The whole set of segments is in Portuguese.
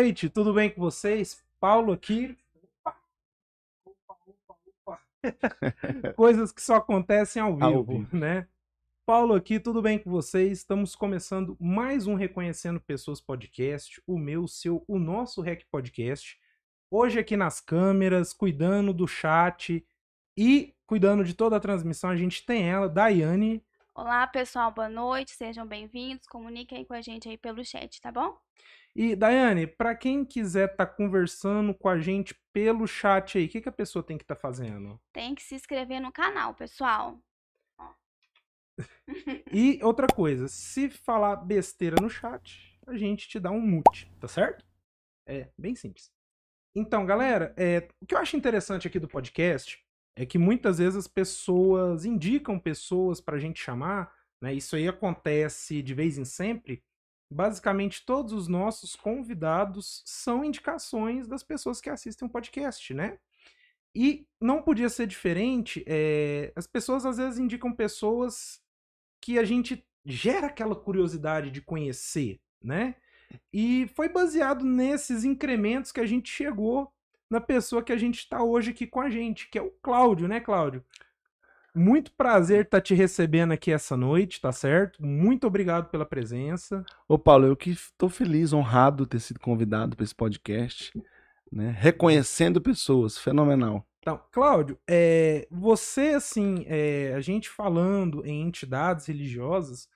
Boa noite, tudo bem com vocês? Paulo aqui. Opa, opa, opa, opa. Coisas que só acontecem ao vivo, Ao vivo. né? Paulo aqui, tudo bem com vocês? Estamos começando mais um Reconhecendo Pessoas Podcast, o meu, o seu, o nosso Rec Podcast. Hoje aqui nas câmeras, cuidando do chat e cuidando de toda a transmissão, a gente tem ela, Daiane. Olá, pessoal, boa noite, sejam bem-vindos. Comuniquem aí com a gente aí pelo chat, tá bom? E, Daiane, para quem quiser estar conversando com a gente pelo chat aí, o que, que a pessoa tem que estar fazendo? Tem que se inscrever no canal, pessoal. E outra coisa, se falar besteira no chat, a gente te dá um mute, tá certo? É bem simples. Então, galera, é, o que eu acho interessante aqui do podcast é que muitas vezes as pessoas indicam pessoas pra gente chamar, né? Isso aí acontece de vez em sempre. Basicamente, todos os nossos convidados são indicações das pessoas que assistem o podcast, né? E não podia ser diferente. é, as pessoas às vezes indicam pessoas que a gente gera aquela curiosidade de conhecer, né? E foi baseado nesses incrementos que a gente chegou na pessoa que a gente está hoje aqui com a gente, que é o Cláudio, né, Cláudio? Muito prazer estar te recebendo aqui essa noite, tá certo? Muito obrigado pela presença. Ô, Paulo, eu que estou feliz, honrado ter sido convidado para esse podcast, né? Reconhecendo pessoas, fenomenal. Então, Cláudio, é, você, assim, é, a gente falando em entidades religiosas,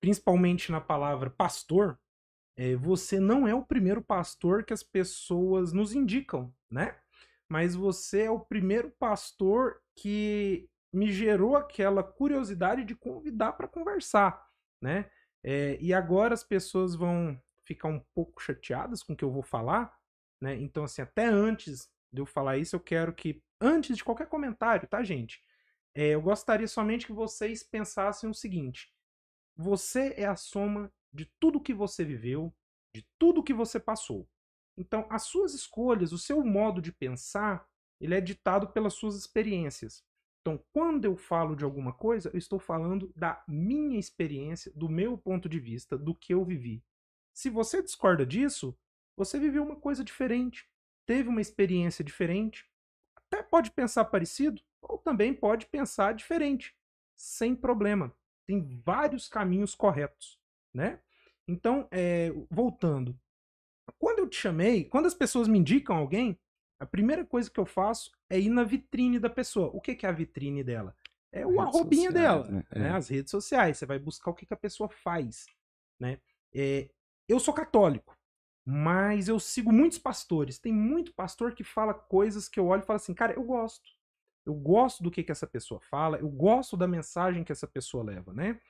principalmente na palavra pastor, é, você não é o primeiro pastor que as pessoas nos indicam, né? Mas você é o primeiro pastor que me gerou aquela curiosidade de convidar para conversar, né? É, e agora as pessoas vão ficar um pouco chateadas com o que eu vou falar, né? Então, assim, até antes de eu falar isso, eu quero que, antes de qualquer comentário, tá, gente? É, eu gostaria somente que vocês pensassem o seguinte: você é a soma de tudo que você viveu, de tudo que você passou. Então, as suas escolhas, o seu modo de pensar, ele é ditado pelas suas experiências. Então, quando eu falo de alguma coisa, eu estou falando da minha experiência, do meu ponto de vista, do que eu vivi. Se você discorda disso, você viveu uma coisa diferente, teve uma experiência diferente, até pode pensar parecido, ou também pode pensar diferente, sem problema. Tem vários caminhos corretos, né? Então, é, voltando. Quando eu te chamei, quando as pessoas me indicam alguém, a primeira coisa que eu faço é ir na vitrine da pessoa. O que, que é a vitrine dela? É o arrobinha sociais, dela, né? né? É. As redes sociais. Você vai buscar o que, que a pessoa faz, né? É, eu sou católico, mas eu sigo muitos pastores. Tem muito pastor que fala coisas que eu olho e falo assim, cara, eu gosto. Eu gosto do que, que essa pessoa fala, eu gosto da mensagem que essa pessoa leva, né?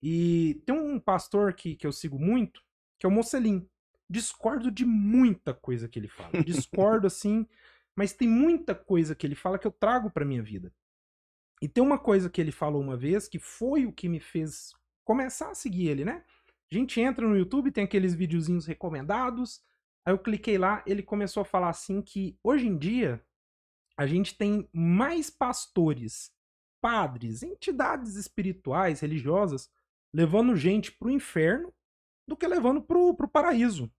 E tem um pastor que, que eu sigo muito, que é o Mocelim. Discordo de muita coisa que ele fala. Discordo, assim, mas tem muita coisa que ele fala que eu trago pra minha vida. E tem uma coisa que ele falou uma vez que foi o que me fez começar a seguir ele, né? A gente entra no YouTube, tem aqueles videozinhos recomendados. Aí eu cliquei lá, ele começou a falar assim que hoje em dia a gente tem mais pastores, padres, entidades espirituais, religiosas, levando gente pro inferno do que levando pro, pro paraíso.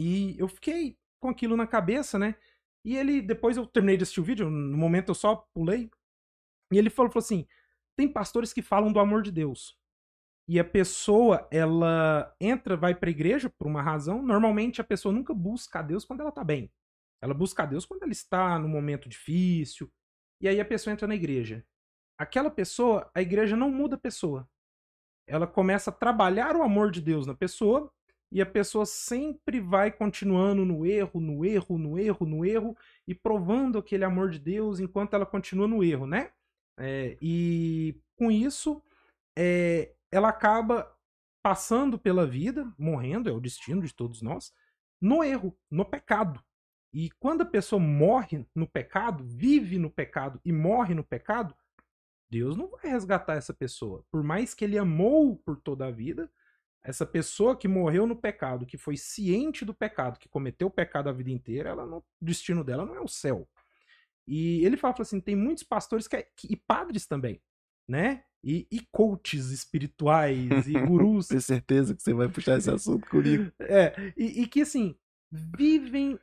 E eu fiquei com aquilo na cabeça, né? E ele, depois eu terminei de assistir o vídeo, no momento eu só pulei. E ele falou, falou assim: tem pastores que falam do amor de Deus. E a pessoa, ela entra, vai pra igreja por uma razão. Normalmente a pessoa nunca busca a Deus quando ela tá bem. Ela busca a Deus quando ela está num momento difícil. E aí a pessoa entra na igreja. Aquela pessoa, a igreja não muda a pessoa. Ela começa a trabalhar o amor de Deus na pessoa e a pessoa sempre vai continuando no erro, no erro, no erro, no erro e provando aquele amor de Deus enquanto ela continua no erro, né? É, e com isso, é, ela acaba passando pela vida, morrendo, é o destino de todos nós, no erro, no pecado. E quando a pessoa morre no pecado, vive no pecado e morre no pecado, Deus não vai resgatar essa pessoa. Por mais que ele amou por toda a vida, essa pessoa que morreu no pecado, que foi ciente do pecado, que cometeu o pecado a vida inteira, ela não, o destino dela não é o céu. E ele fala, fala assim, tem muitos pastores que, é- que- e padres também, né? E, e coaches espirituais e gurus. Tenho certeza que você vai puxar esse assunto comigo. É, e, e que assim, vivem,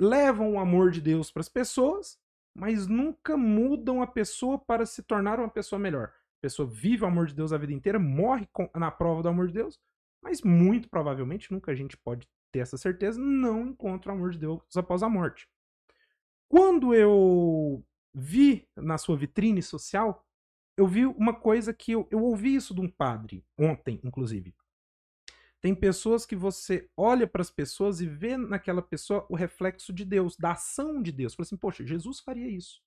levam o amor de Deus para as pessoas, mas nunca mudam a pessoa para se tornar uma pessoa melhor. A pessoa vive o amor de Deus a vida inteira, morre com- na prova do amor de Deus, mas muito provavelmente, nunca a gente pode ter essa certeza, não encontra o amor de Deus após a morte. Quando eu vi na sua vitrine social, eu vi uma coisa que eu, eu ouvi isso de um padre, ontem, inclusive. Tem pessoas que você olha para as pessoas e vê naquela pessoa o reflexo de Deus, da ação de Deus. Fala assim, poxa, Jesus faria isso,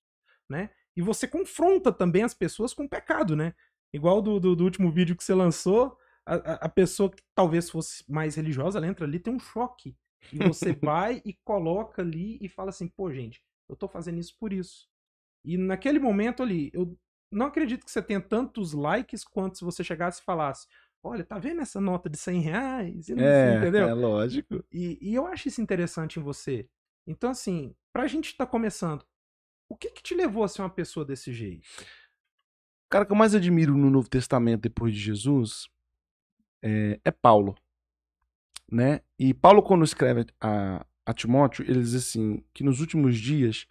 né? E você confronta também as pessoas com o pecado, né? Igual do, do, do último vídeo que você lançou, a, a- pessoa que talvez fosse mais religiosa, ela entra ali, tem um choque. E você vai e coloca ali e fala assim, pô, gente, eu tô fazendo isso por isso. E naquele momento ali, eu não acredito que você tenha tantos likes quanto se você chegasse e falasse, olha, tá vendo essa nota de 100 reais? E não É, entendeu? é lógico. E, e eu acho isso interessante em você. Então, assim, pra gente estar começando, o que que te levou a ser uma pessoa desse jeito? O cara que eu mais admiro no Novo Testamento depois de Jesus é, é Paulo. Né? E Paulo, quando escreve a, a Timóteo, ele diz assim: que nos últimos dias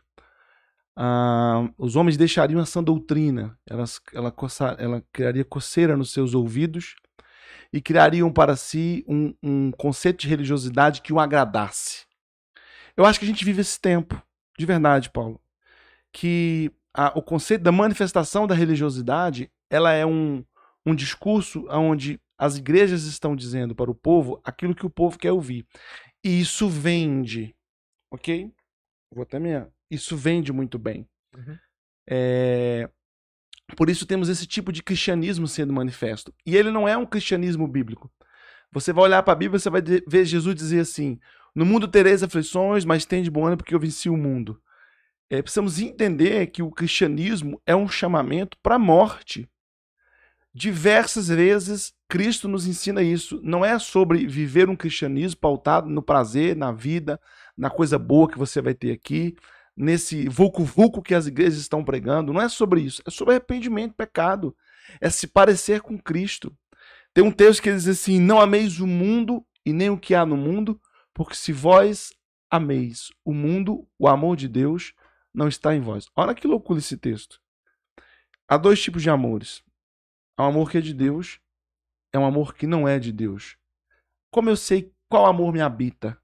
ah, os homens deixariam a doutrina, elas, ela, coça, ela criaria coceira nos seus ouvidos e criariam para si um, um conceito de religiosidade que o agradasse. Eu acho que a gente vive esse tempo, de verdade, Paulo, que a- o conceito da manifestação da religiosidade ela é um, um discurso onde as igrejas estão dizendo para o povo aquilo que o povo quer ouvir. E isso vende, ok? Vou até minha. Isso vende muito bem. Uhum. É, Por isso temos esse tipo de cristianismo sendo manifesto. E ele não é um cristianismo bíblico. Você vai olhar para a Bíblia, você vai ver Jesus dizer assim: No mundo tereis aflições, mas tem de bom ânimo porque eu venci o mundo. É, precisamos entender que o cristianismo é um chamamento para a morte. Diversas vezes Cristo nos ensina isso. Não é sobre viver um cristianismo pautado no prazer, na vida, na coisa boa que você vai ter aqui, nesse vulco-vulco que as igrejas estão pregando. Não é sobre isso. É sobre arrependimento, pecado. É se parecer com Cristo. Tem um texto que diz assim: Não ameis o mundo e nem o que há no mundo, porque se vós ameis o mundo, o amor de Deus não está em vós. Olha que loucura esse texto. Há dois tipos de amores. Há um amor que é de Deus, é um amor que não é de Deus. Como eu sei qual amor me habita?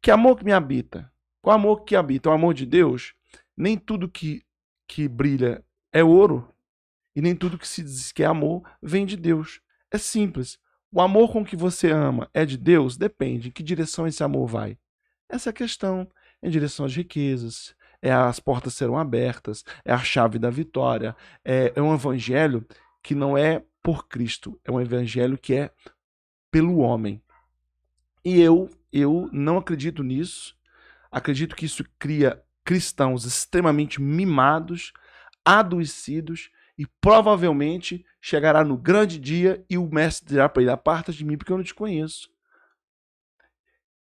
Que amor que me habita? Qual amor que habita? O amor de Deus? Nem tudo que, que brilha é ouro, e nem tudo que se diz que é amor vem de Deus. É simples. O amor com que você ama é de Deus? Depende. Em que direção esse amor vai? Essa é a questão. Em direção às riquezas, é as portas serão abertas, é a chave da vitória, é, é um evangelho que não é por Cristo, é um evangelho que é pelo homem. E eu, eu não acredito nisso. Acredito que isso cria cristãos extremamente mimados, adoecidos e provavelmente chegará no grande dia e o mestre dirá para ele: aparta de mim porque eu não te conheço.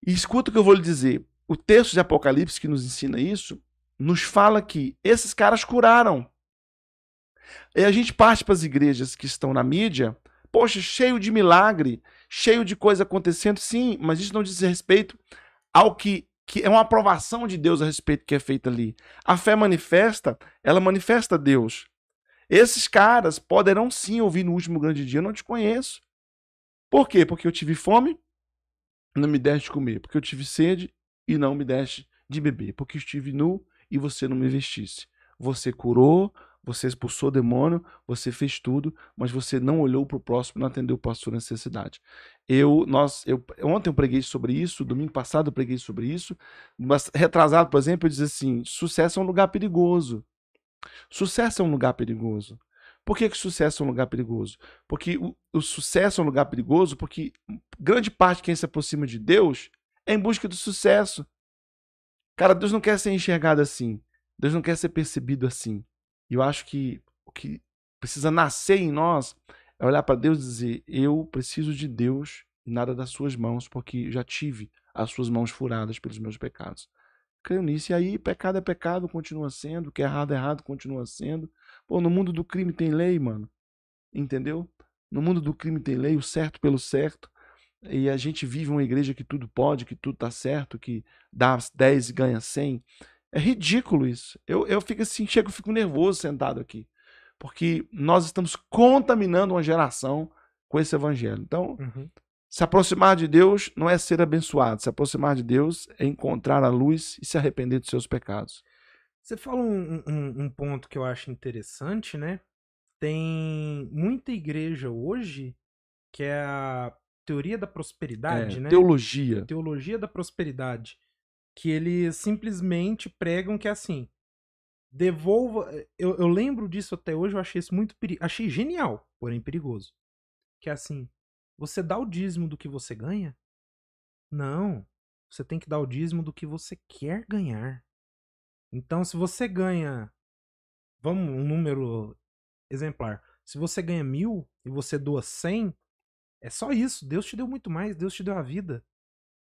E escuta o que eu vou lhe dizer. O texto de Apocalipse que nos ensina isso nos fala que esses caras curaram. E a gente parte para as igrejas que estão na mídia, poxa, cheio de milagre, cheio de coisa acontecendo, sim, mas isso não diz respeito ao que, que é uma aprovação de Deus a respeito que é feito ali. A fé manifesta, ela manifesta Deus. Esses caras poderão sim ouvir no último grande dia, eu não te conheço. Por quê? Porque eu tive fome, não me deste de comer. Porque eu tive sede e não me deste de beber. Porque estive nu e você não me vestisse. Você curou, você expulsou o demônio, você fez tudo, mas você não olhou para o próximo, não atendeu para a sua necessidade. Eu, nós, eu, ontem eu preguei sobre isso, domingo passado eu preguei sobre isso, mas retrasado, por exemplo, eu disse assim: sucesso é um lugar perigoso. Sucesso é um lugar perigoso. Por que, que sucesso é um lugar perigoso? Porque o, o sucesso é um lugar perigoso porque grande parte de quem se aproxima de Deus é em busca do sucesso. Cara, Deus não quer ser enxergado assim. Deus não quer ser percebido assim. E eu acho que o que precisa nascer em nós é olhar para Deus e dizer: Eu preciso de Deus e nada das suas mãos, porque já tive as suas mãos furadas pelos meus pecados. Creio nisso. E aí, pecado é pecado, continua sendo. O que é errado é errado, continua sendo. Pô, no mundo do crime tem lei, mano. entendeu? No mundo do crime tem lei, o certo pelo certo. E a gente vive uma igreja que tudo pode, que tudo tá certo, que dá 10 e ganha 100. É ridículo isso. Eu, eu fico assim, chego, fico nervoso sentado aqui. Porque nós estamos contaminando uma geração com esse evangelho. Então, Uhum. se aproximar de Deus não é ser abençoado. Se aproximar de Deus é encontrar a luz e se arrepender dos seus pecados. Você fala um, um- um ponto que eu acho interessante, né? Tem muita igreja hoje que é a teoria da prosperidade, É, né? Teologia. Teologia da prosperidade. Que eles simplesmente pregam que é assim. Devolva. Eu, eu lembro disso até hoje, eu achei isso muito peri... Achei genial, porém perigoso. Que é assim. Você dá o dízimo do que você ganha? Não. Você tem que dar o dízimo do que você quer ganhar. Então, se você ganha. Vamos, um número exemplar. Se você ganha mil e você doa cem, é só isso. Deus te deu muito mais. Deus te deu a vida.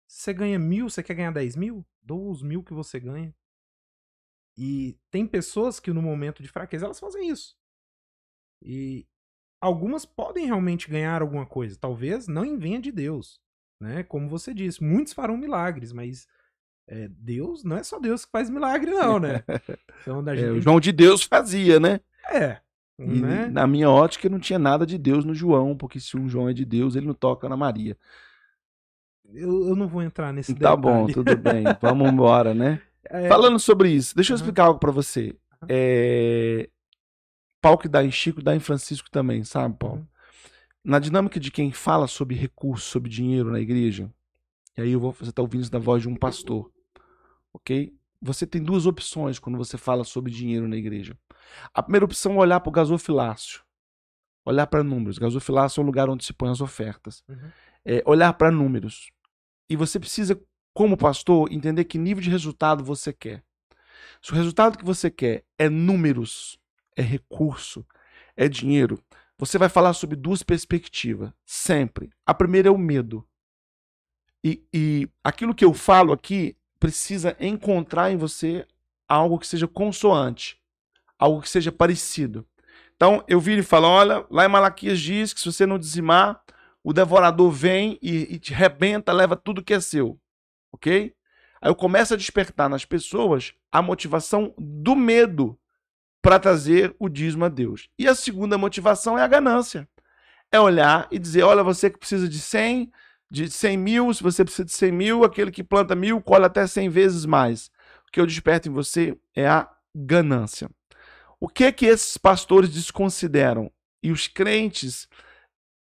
Se você ganha mil, você quer ganhar dez mil? Doa os mil que você ganha. E tem pessoas que no momento de fraqueza elas fazem isso. E algumas podem realmente ganhar alguma coisa. Talvez não venha de Deus. Né? Como você disse, muitos farão milagres, mas é, Deus não é só Deus que faz milagre, não, né? Então, É, gente o tem João de Deus fazia, né? É. E né? na minha ótica não tinha nada de Deus no João, porque se um João é de Deus, ele não toca na Maria. Eu, eu não vou entrar nesse Tá detalhe. bom, tudo bem. Vamos embora, né? É, Falando sobre isso, deixa eu explicar algo pra você. É... Pau que dá em Chico, dá em Francisco também, sabe, Paulo? Uhum. Na dinâmica de quem fala sobre recursos, sobre dinheiro na igreja, e aí eu vou, você tá ouvindo isso da voz de um pastor, ok? Você tem duas opções quando você fala sobre dinheiro na igreja. A primeira opção é olhar para o gasofilácio, olhar para números. Gasofilácio é o lugar onde se põem as ofertas. Uhum. É olhar para números. E você precisa, como pastor, entender que nível de resultado você quer. Se o resultado que você quer é números, é recurso, é dinheiro, você vai falar sobre duas perspectivas, sempre. A primeira é o medo. E, e aquilo que eu falo aqui precisa encontrar em você algo que seja consoante, algo que seja parecido. Então eu viro e falo: olha, lá em Malaquias diz que se você não dizimar, o devorador vem e, e te rebenta, leva tudo que é seu. Ok? Aí eu começo a despertar nas pessoas a motivação do medo para trazer o dízimo a Deus. E a segunda motivação é a ganância. É olhar e dizer: olha, você que precisa de 100, de 100 mil, se você precisa de 100 mil, aquele que planta mil colhe até 100 vezes mais. O que eu desperto em você é a ganância. O que que esses pastores desconsideram? E os crentes,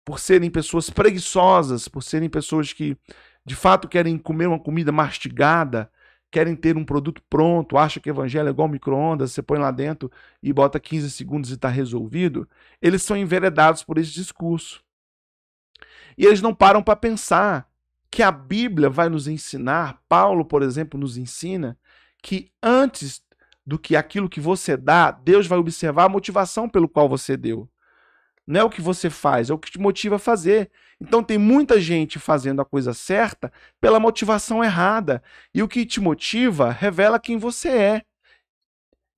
por serem pessoas preguiçosas, por serem pessoas que de fato querem comer uma comida mastigada, querem ter um produto pronto, acham que evangelho é igual micro-ondas, você põe lá dentro e bota 15 segundos e está resolvido, eles são enveredados por esse discurso. E eles não param para pensar que a Bíblia vai nos ensinar, Paulo, por exemplo, nos ensina, que antes do que aquilo que você dá, Deus vai observar a motivação pelo qual você deu. Não é o que você faz, é o que te motiva a fazer. Então tem muita gente fazendo a coisa certa pela motivação errada. E o que te motiva revela quem você é.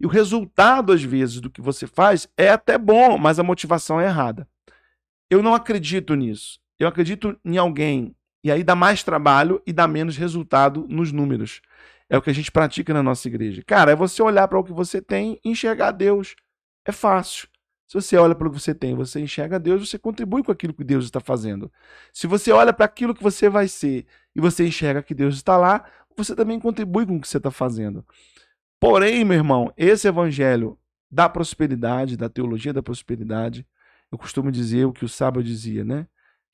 E o resultado, às vezes, do que você faz é até bom, mas a motivação é errada. Eu não acredito nisso. Eu acredito em alguém. E aí dá mais trabalho e dá menos resultado nos números. É o que a gente pratica na nossa igreja. Cara, é você olhar para o que você tem e enxergar Deus. É fácil. Se você olha para o que você tem, você enxerga Deus, você contribui com aquilo que Deus está fazendo. Se você olha para aquilo que você vai ser e você enxerga que Deus está lá, você também contribui com o que você está fazendo. Porém, meu irmão, esse evangelho da prosperidade, da teologia da prosperidade, eu costumo dizer o que o sábio dizia, né?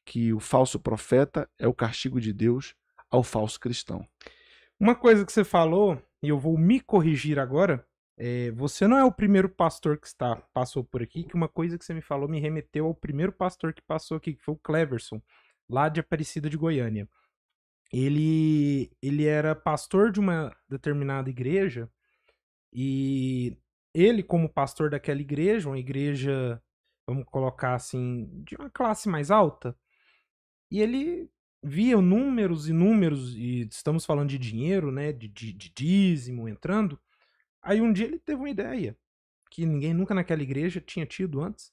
Que o falso profeta é o castigo de Deus ao falso cristão. Uma coisa que você falou, e eu vou me corrigir agora, é, você não é o primeiro pastor que está passou por aqui, que uma coisa que você me falou me remeteu ao primeiro pastor que passou aqui, que foi o Cleverson, lá de Aparecida de Goiânia. Ele, ele era pastor de uma determinada igreja e ele, como pastor daquela igreja, uma igreja, vamos colocar assim, de uma classe mais alta, e ele via números e números, e estamos falando de dinheiro, né, de, de, de dízimo entrando. Aí um dia ele teve uma ideia, que ninguém nunca naquela igreja tinha tido antes.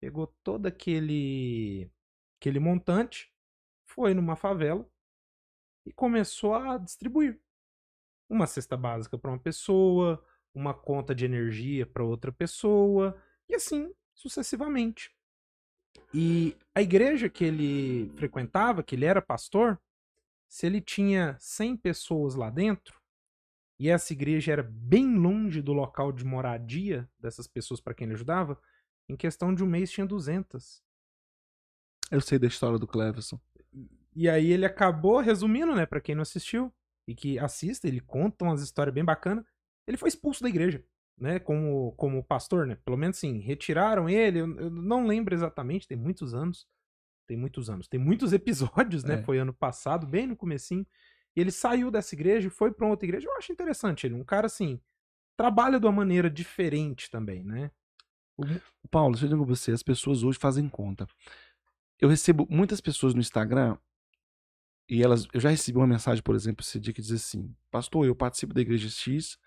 pegou todo aquele aquele montante, foi numa favela e começou a distribuir uma cesta básica para uma pessoa, uma conta de energia para outra pessoa e assim sucessivamente. E a igreja que ele frequentava, que ele era pastor, se ele tinha 100 pessoas lá dentro, e essa igreja era bem longe do local de moradia dessas pessoas para quem ele ajudava, em questão de um mês tinha 200. Eu sei da história do Cleverson. E aí ele acabou, resumindo, né, para quem não assistiu e que assista, ele conta umas histórias bem bacanas. Ele foi expulso da igreja, né, como, como pastor, né? Pelo menos assim, retiraram ele, eu, eu não lembro exatamente, tem muitos anos. Tem muitos anos, tem muitos episódios, né? É. Foi ano passado, bem no comecinho. E ele saiu dessa igreja e foi para outra igreja. Eu acho interessante ele, um cara assim, trabalha de uma maneira diferente também, né? Paulo, deixa eu dizer com você, as pessoas hoje fazem conta. Eu recebo muitas pessoas no Instagram e elas, eu já recebi uma mensagem, por exemplo, esse dia que diz assim: Pastor, eu participo da igreja X,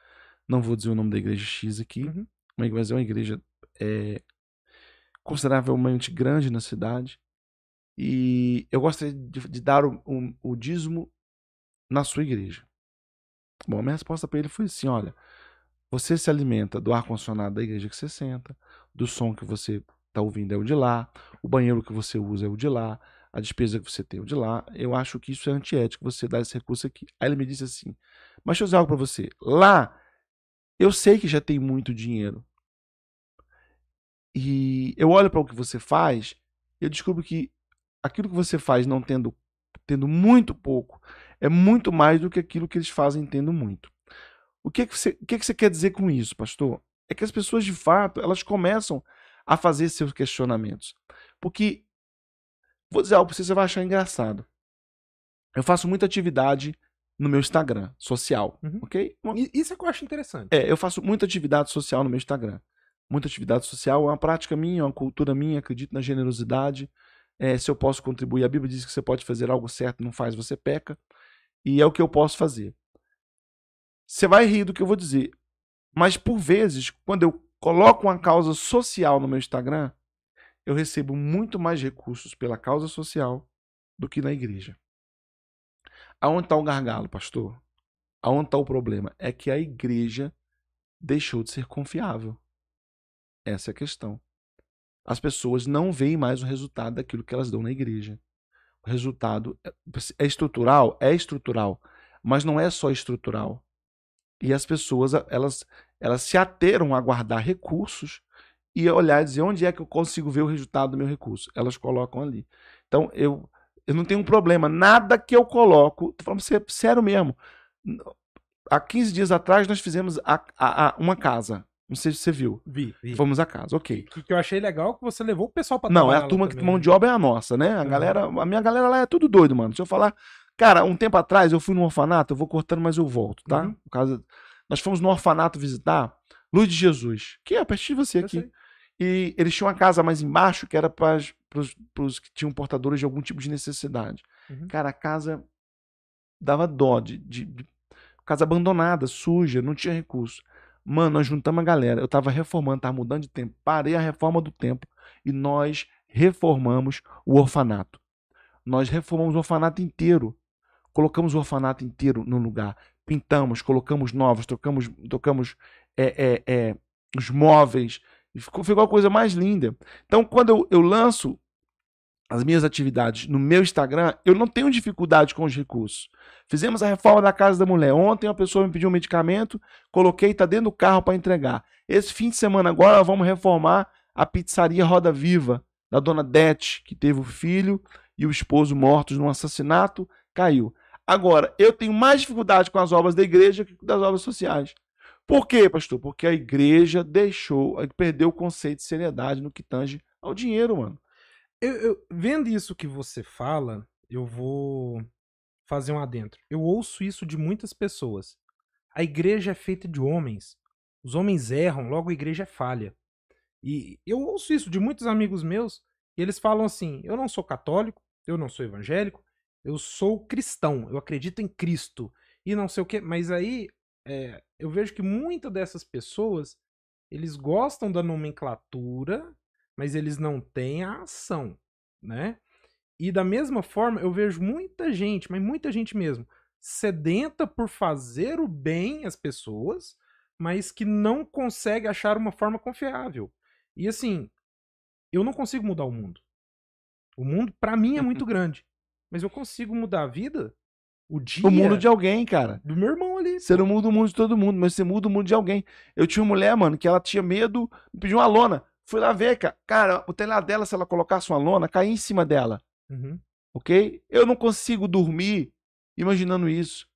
não vou dizer o nome da igreja X aqui, Uhum. mas é uma igreja é, consideravelmente grande na cidade e eu gostaria de, de dar o, o, o dízimo na sua igreja. Bom, a minha resposta para ele foi assim: olha, você se alimenta do ar-condicionado da igreja que você senta, do som que você está ouvindo é o de lá, o banheiro que você usa é o de lá, a despesa que você tem é o de lá. Eu acho que isso é antiético você dar esse recurso aqui. Aí ele me disse assim: mas deixa eu dizer algo para você. Lá, eu sei que já tem muito dinheiro. E eu olho para o que você faz, eu descubro que aquilo que você faz não tendo, tendo muito pouco é muito mais do que aquilo que eles fazem tendo muito. O que, que, você, o que, que você quer dizer com isso, pastor? É que as pessoas, de fato, elas começam a fazer seus questionamentos. Porque, vou dizer algo para você, você vai achar engraçado. Eu faço muita atividade no meu Instagram, social, Uhum. ok? Isso é que eu acho interessante. é, eu faço muita atividade social no meu Instagram. Muita atividade social, é uma prática minha, é uma cultura minha, acredito na generosidade. É, se eu posso contribuir, a Bíblia diz que você pode fazer algo certo, não faz, você peca. E é o que eu posso fazer. Você vai rir do que eu vou dizer. Mas por vezes, quando eu coloco uma causa social no meu Instagram, eu recebo muito mais recursos pela causa social do que na igreja. Aonde está o gargalo, pastor? Aonde está o problema? É que a igreja deixou de ser confiável. Essa é a questão. As pessoas não veem mais o resultado daquilo que elas dão na igreja. Resultado é- é estrutural? É estrutural. Mas não é só estrutural. E as pessoas, elas, elas se ateram a guardar recursos e olhar e dizer onde é que eu consigo ver o resultado do meu recurso. Elas colocam ali. Então, eu, eu não tenho um problema. Nada que eu coloco, tô falando sé- sério mesmo. Há 15 dias atrás, nós fizemos a- a- a- uma casa. Não sei se você viu. Vi, vi. Fomos à casa, ok. O que eu achei legal é que você levou o pessoal pra Não, é a turma que mão de obra é a nossa, né? A Uhum. galera, a minha galera lá é tudo doido, mano. Deixa eu falar. Cara, um tempo atrás eu fui no orfanato, eu vou cortando, mas eu volto, tá? Uhum. Por causa... Nós fomos no orfanato visitar Luz de Jesus, que é pertinho de você Eu aqui. sei. E eles tinham uma casa mais embaixo que era para os que tinham portadores de algum tipo de necessidade. Uhum. Cara, a casa dava dó de, de- de- casa abandonada, suja, não tinha recurso. Mano, nós juntamos a galera. Eu tava reformando, tava mudando de tempo. Parei a reforma do tempo e nós reformamos o orfanato. Nós reformamos o orfanato inteiro. Colocamos o orfanato inteiro no lugar. Pintamos, colocamos novos, trocamos, trocamos é, é, é, os móveis. Ficou, ficou a coisa mais linda. Então, quando eu, eu lanço as minhas atividades no meu Instagram, eu não tenho dificuldade com os recursos. Fizemos a reforma da casa da mulher. Ontem uma pessoa me pediu um medicamento, coloquei, está dentro do carro para entregar. Esse fim de semana agora vamos reformar a pizzaria Roda Viva da dona Dete, que teve o filho e o esposo mortos num assassinato, caiu. Agora, eu tenho mais dificuldade com as obras da igreja que com das obras sociais. Por quê, pastor? Porque a igreja deixou, perdeu o conceito de seriedade no que tange ao dinheiro, mano. Eu, eu- vendo isso que você fala, eu vou fazer um adentro. Eu ouço isso de muitas pessoas. A igreja é feita de homens. Os homens erram, logo a igreja é falha. E eu ouço isso de muitos amigos meus, e eles falam assim: eu não sou católico, eu não sou evangélico, eu sou cristão, eu acredito em Cristo. E não sei o quê. Mas aí é, eu vejo que muitas dessas pessoas eles gostam da nomenclatura mas eles não têm a ação, né? E da mesma forma, eu vejo muita gente, mas muita gente mesmo, sedenta por fazer o bem às pessoas, mas que não consegue achar uma forma confiável. E assim, eu não consigo mudar o mundo. O mundo, para mim, é muito grande. Mas eu consigo mudar a vida, o dia O mundo de alguém, cara. do meu irmão ali. Você não muda o mundo de todo mundo, mas você muda o mundo de alguém. Eu tinha uma mulher, mano, que ela tinha medo, me pediu uma lona. Fui lá ver, cara. Cara, o telhado dela, se ela colocasse uma lona, caía em cima dela. Uhum. ok? Eu não consigo dormir imaginando isso.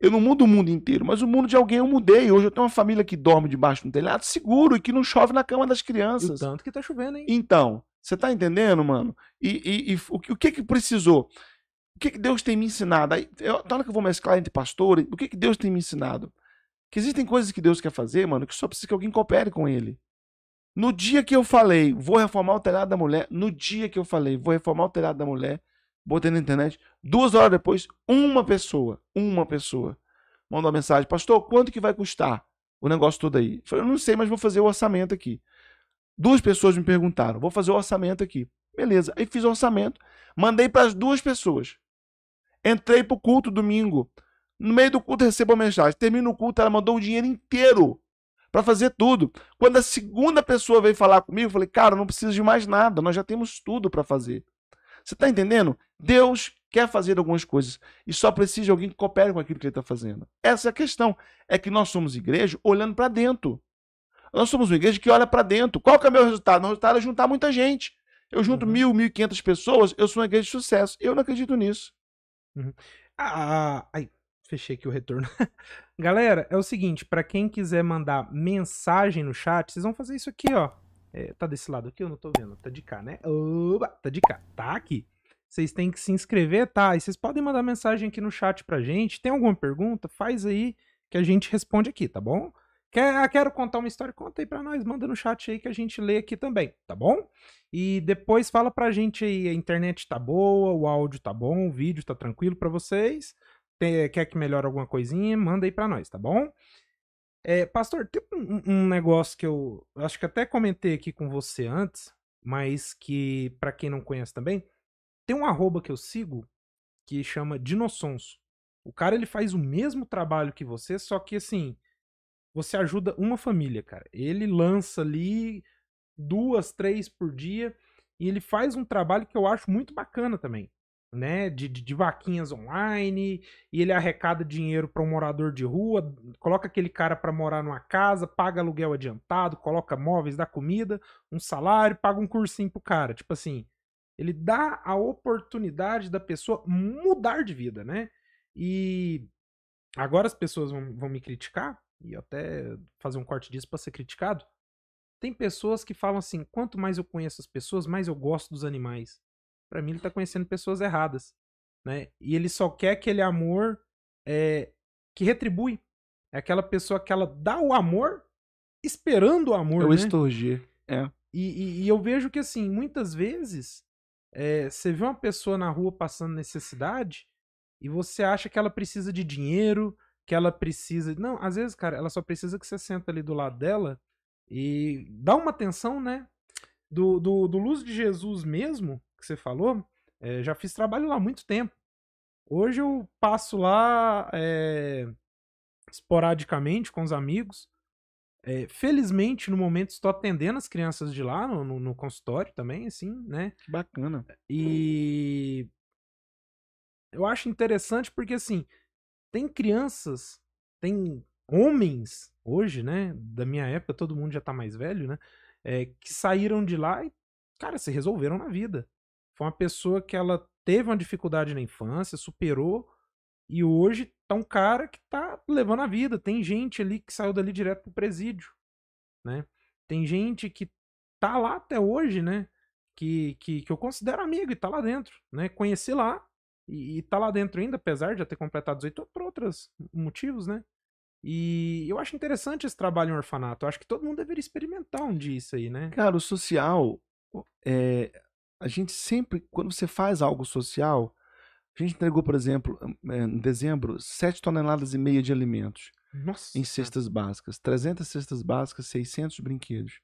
Eu não mudo o mundo inteiro, mas o mundo de alguém eu mudei. Hoje eu tenho uma família que dorme debaixo do telhado seguro e que não chove na cama das E crianças. tanto que tá chovendo, hein? Então, você tá entendendo, mano? E, e- e o, que- o que que precisou? O que que Deus tem me ensinado? Aí, eu, na hora que eu vou mesclar entre pastor, o que que Deus tem me ensinado? Que existem coisas que Deus quer fazer, mano, que só precisa que alguém coopere com ele. No dia que eu falei, vou reformar o telhado da mulher, no dia que eu falei, vou reformar o telhado da mulher, botei na internet, duas horas depois, uma pessoa, uma pessoa, mandou uma mensagem, pastor, quanto que vai custar o negócio todo aí? Eu falei, eu não sei, mas vou fazer o orçamento aqui. Duas pessoas me perguntaram, vou fazer o orçamento aqui. Beleza, aí fiz o orçamento, mandei para as duas pessoas. Entrei pro culto domingo. No meio do culto recebo uma mensagem. Termina o culto, ela mandou o dinheiro inteiro para fazer tudo. Quando a segunda pessoa veio falar comigo, eu falei, cara, não precisa de mais nada, nós já temos tudo para fazer. Você tá entendendo? Deus quer fazer algumas coisas e só precisa de alguém que coopere com aquilo que ele está fazendo. Essa é a questão. É que nós somos igreja olhando para dentro. Nós somos uma igreja que olha para dentro. Qual que é o meu resultado? Meu resultado é juntar muita gente. Eu junto Uhum. mil, mil e quinhentas pessoas, eu sou uma igreja de sucesso. Eu não acredito nisso. Ah, ah, ai, fechei aqui o retorno. Galera, é o seguinte, pra quem quiser mandar mensagem no chat, vocês vão fazer isso aqui, ó. É, tá desse lado aqui, eu não tô vendo. Tá de cá, né? Oba, tá de cá. Tá aqui. Vocês têm que se inscrever, tá? E vocês podem mandar mensagem aqui no chat pra gente. Tem alguma pergunta? Faz aí que a gente responde aqui, tá bom? Quer, ah, quero contar uma história? Conta aí pra nós. Manda no chat aí que a gente lê aqui também, tá bom? E depois fala pra gente aí, a internet tá boa, o áudio tá bom, o vídeo tá tranquilo pra vocês. Tem- quer que melhore alguma coisinha? Manda aí pra nós, tá bom? É, pastor, tem um, um negócio que eu acho que até comentei aqui com você antes, mas que pra quem não conhece também, tem um arroba que eu sigo que chama Dinossons. O cara ele faz o mesmo trabalho que você, só que assim, você ajuda uma família, cara. Ele lança ali duas, três por dia e ele faz um trabalho que eu acho muito bacana também, né? De, de, de vaquinhas online e ele arrecada dinheiro para um morador de rua, coloca aquele cara para morar numa casa, paga aluguel adiantado, coloca móveis, dá comida, um salário, paga um cursinho pro cara. Tipo assim, ele dá a oportunidade da pessoa mudar de vida, né? E agora as pessoas vão, vão me criticar, e até fazer um corte disso para ser criticado. Tem pessoas que falam assim: quanto mais eu conheço as pessoas, mais eu gosto dos animais. Pra mim, ele tá conhecendo pessoas erradas, né? E ele só quer aquele amor é, que retribui. É aquela pessoa que ela dá o amor esperando o amor, Eu né? extorgir. É. E, e- e eu vejo que, assim, muitas vezes é, você vê uma pessoa na rua passando necessidade e você acha que ela precisa de dinheiro, que ela precisa. Não, às vezes, cara, ela só precisa que você senta ali do lado dela e dá uma atenção, né? Do, do, do Luz de Jesus mesmo, que você falou, é, já fiz trabalho lá há muito tempo. Hoje eu passo lá é, esporadicamente com os amigos. É, felizmente, no momento, estou atendendo as crianças de lá no, no- no consultório também, assim, né? Que bacana. E eu acho interessante porque, assim, tem crianças, tem homens hoje, né? Da minha época, todo mundo já tá mais velho, né? é, que saíram de lá e, cara, se resolveram na vida. Foi uma pessoa que ela teve uma dificuldade na infância, superou, e hoje tá um cara que tá levando a vida. Tem gente ali que saiu dali direto pro presídio, né? Tem gente que tá lá até hoje, né? Que, que, que eu considero amigo e tá lá dentro, né? Conheci lá e, e tá lá dentro ainda, apesar de já ter completado 18 por outros motivos, né? E eu acho interessante esse trabalho em orfanato. Eu acho que todo mundo deveria experimentar um dia isso aí, né? Cara, o social, é, a gente sempre, quando você faz algo social, a gente entregou, por exemplo, é, em dezembro, 7 toneladas e meia de alimentos Nossa. em cestas básicas, 300 cestas básicas, 600 brinquedos.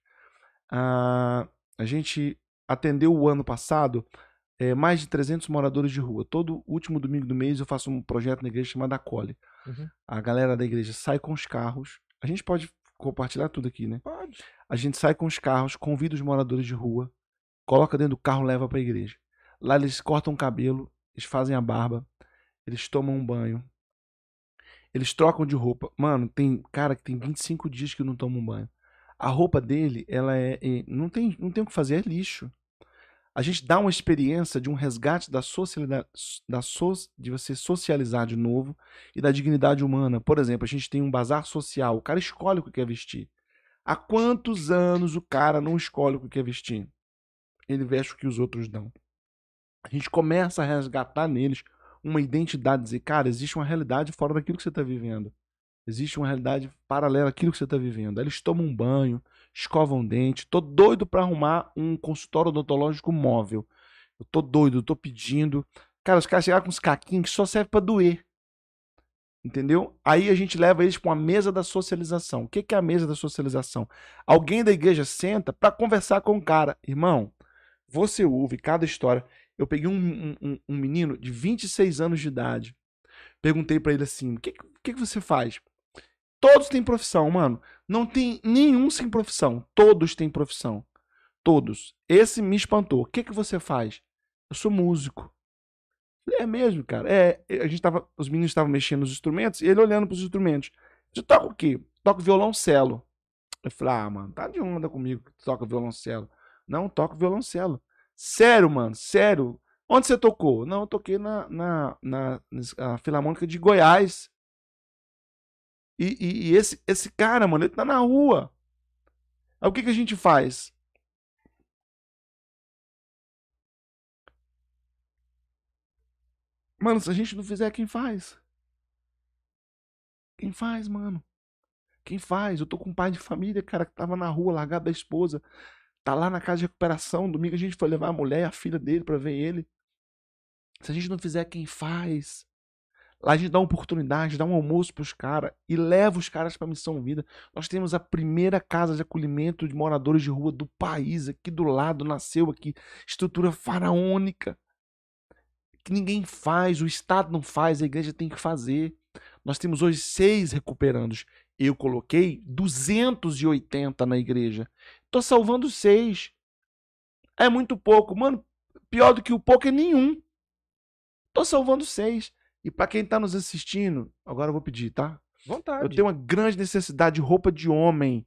ah, a gente atendeu o ano passado é, mais de 300 moradores de rua. Todo último domingo do mês eu faço um projeto na igreja chamado Acole. Uhum. A galera da igreja sai com os carros. A gente pode compartilhar tudo aqui, né? Pode. A gente sai com os carros, convida os moradores de rua, coloca dentro do carro, leva para a igreja. Lá eles cortam o cabelo, eles fazem a barba, eles tomam um banho, eles trocam de roupa. Mano, tem cara que tem 25 dias que não toma um banho. A roupa dele, ela é, é- não tem, não tem o que fazer, é lixo. A gente dá uma experiência de um resgate da socialidade, da so, de você socializar de novo e da dignidade humana. Por exemplo, a gente tem um bazar social, o cara escolhe o que quer vestir. Há quantos anos o cara não escolhe o que quer vestir? Ele veste o que os outros dão. A gente começa a resgatar neles uma identidade, dizer, cara, existe uma realidade fora daquilo que você está vivendo. Existe uma realidade paralela àquilo que você está vivendo. Eles tomam um banho, escovam um dente. Tô doido para arrumar um consultório odontológico móvel. Eu tô doido, tô pedindo. Cara, os caras chegaram com uns caquinhos que só serve para doer. Entendeu? Aí a gente leva eles para uma mesa da socialização. O que que é a mesa da socialização? Alguém da igreja senta para conversar com o cara. Irmão, você ouve cada história. Eu peguei um, um- um, menino de 26 anos de idade. Perguntei para ele assim: o que, que, que você faz? Todos têm profissão, mano. Não tem nenhum sem profissão. Todos têm profissão. Todos. Esse me espantou. O que, que você faz? Eu sou músico. É mesmo, cara. É, a gente tava, os meninos estavam mexendo nos instrumentos e ele olhando para os instrumentos. Você toca o quê? Toco violoncelo. Eu falei, ah, mano, tá de onda comigo que toca violoncelo. Não, toco violoncelo. Sério, mano, sério. Onde você tocou? Não, eu toquei na, na, na, na Filarmônica de Goiás. E, e- e esse, esse cara, mano, ele tá na rua. Aí o que, que a gente faz? Mano, se a gente não fizer, quem faz? Quem faz, mano? Quem faz? Eu tô com um pai de família, cara, que tava na rua, largado da esposa. Tá lá na casa de recuperação. Domingo a gente foi levar a mulher a filha dele pra ver ele. Se a gente não fizer, quem faz? Lá a gente dá uma oportunidade, dá um almoço pros caras e leva os caras pra Missão Vida. Nós temos a primeira casa de acolhimento de moradores de rua do país, aqui do lado, nasceu aqui. Estrutura faraônica. Que ninguém faz, o Estado não faz, a igreja tem que fazer. Nós temos hoje seis recuperandos. Eu coloquei 280 na igreja. Tô salvando seis. É muito pouco. Mano, pior do que o pouco é nenhum. Tô salvando seis. E pra quem tá nos assistindo, agora eu vou pedir, tá? Vontade. Eu tenho uma grande necessidade de roupa de homem.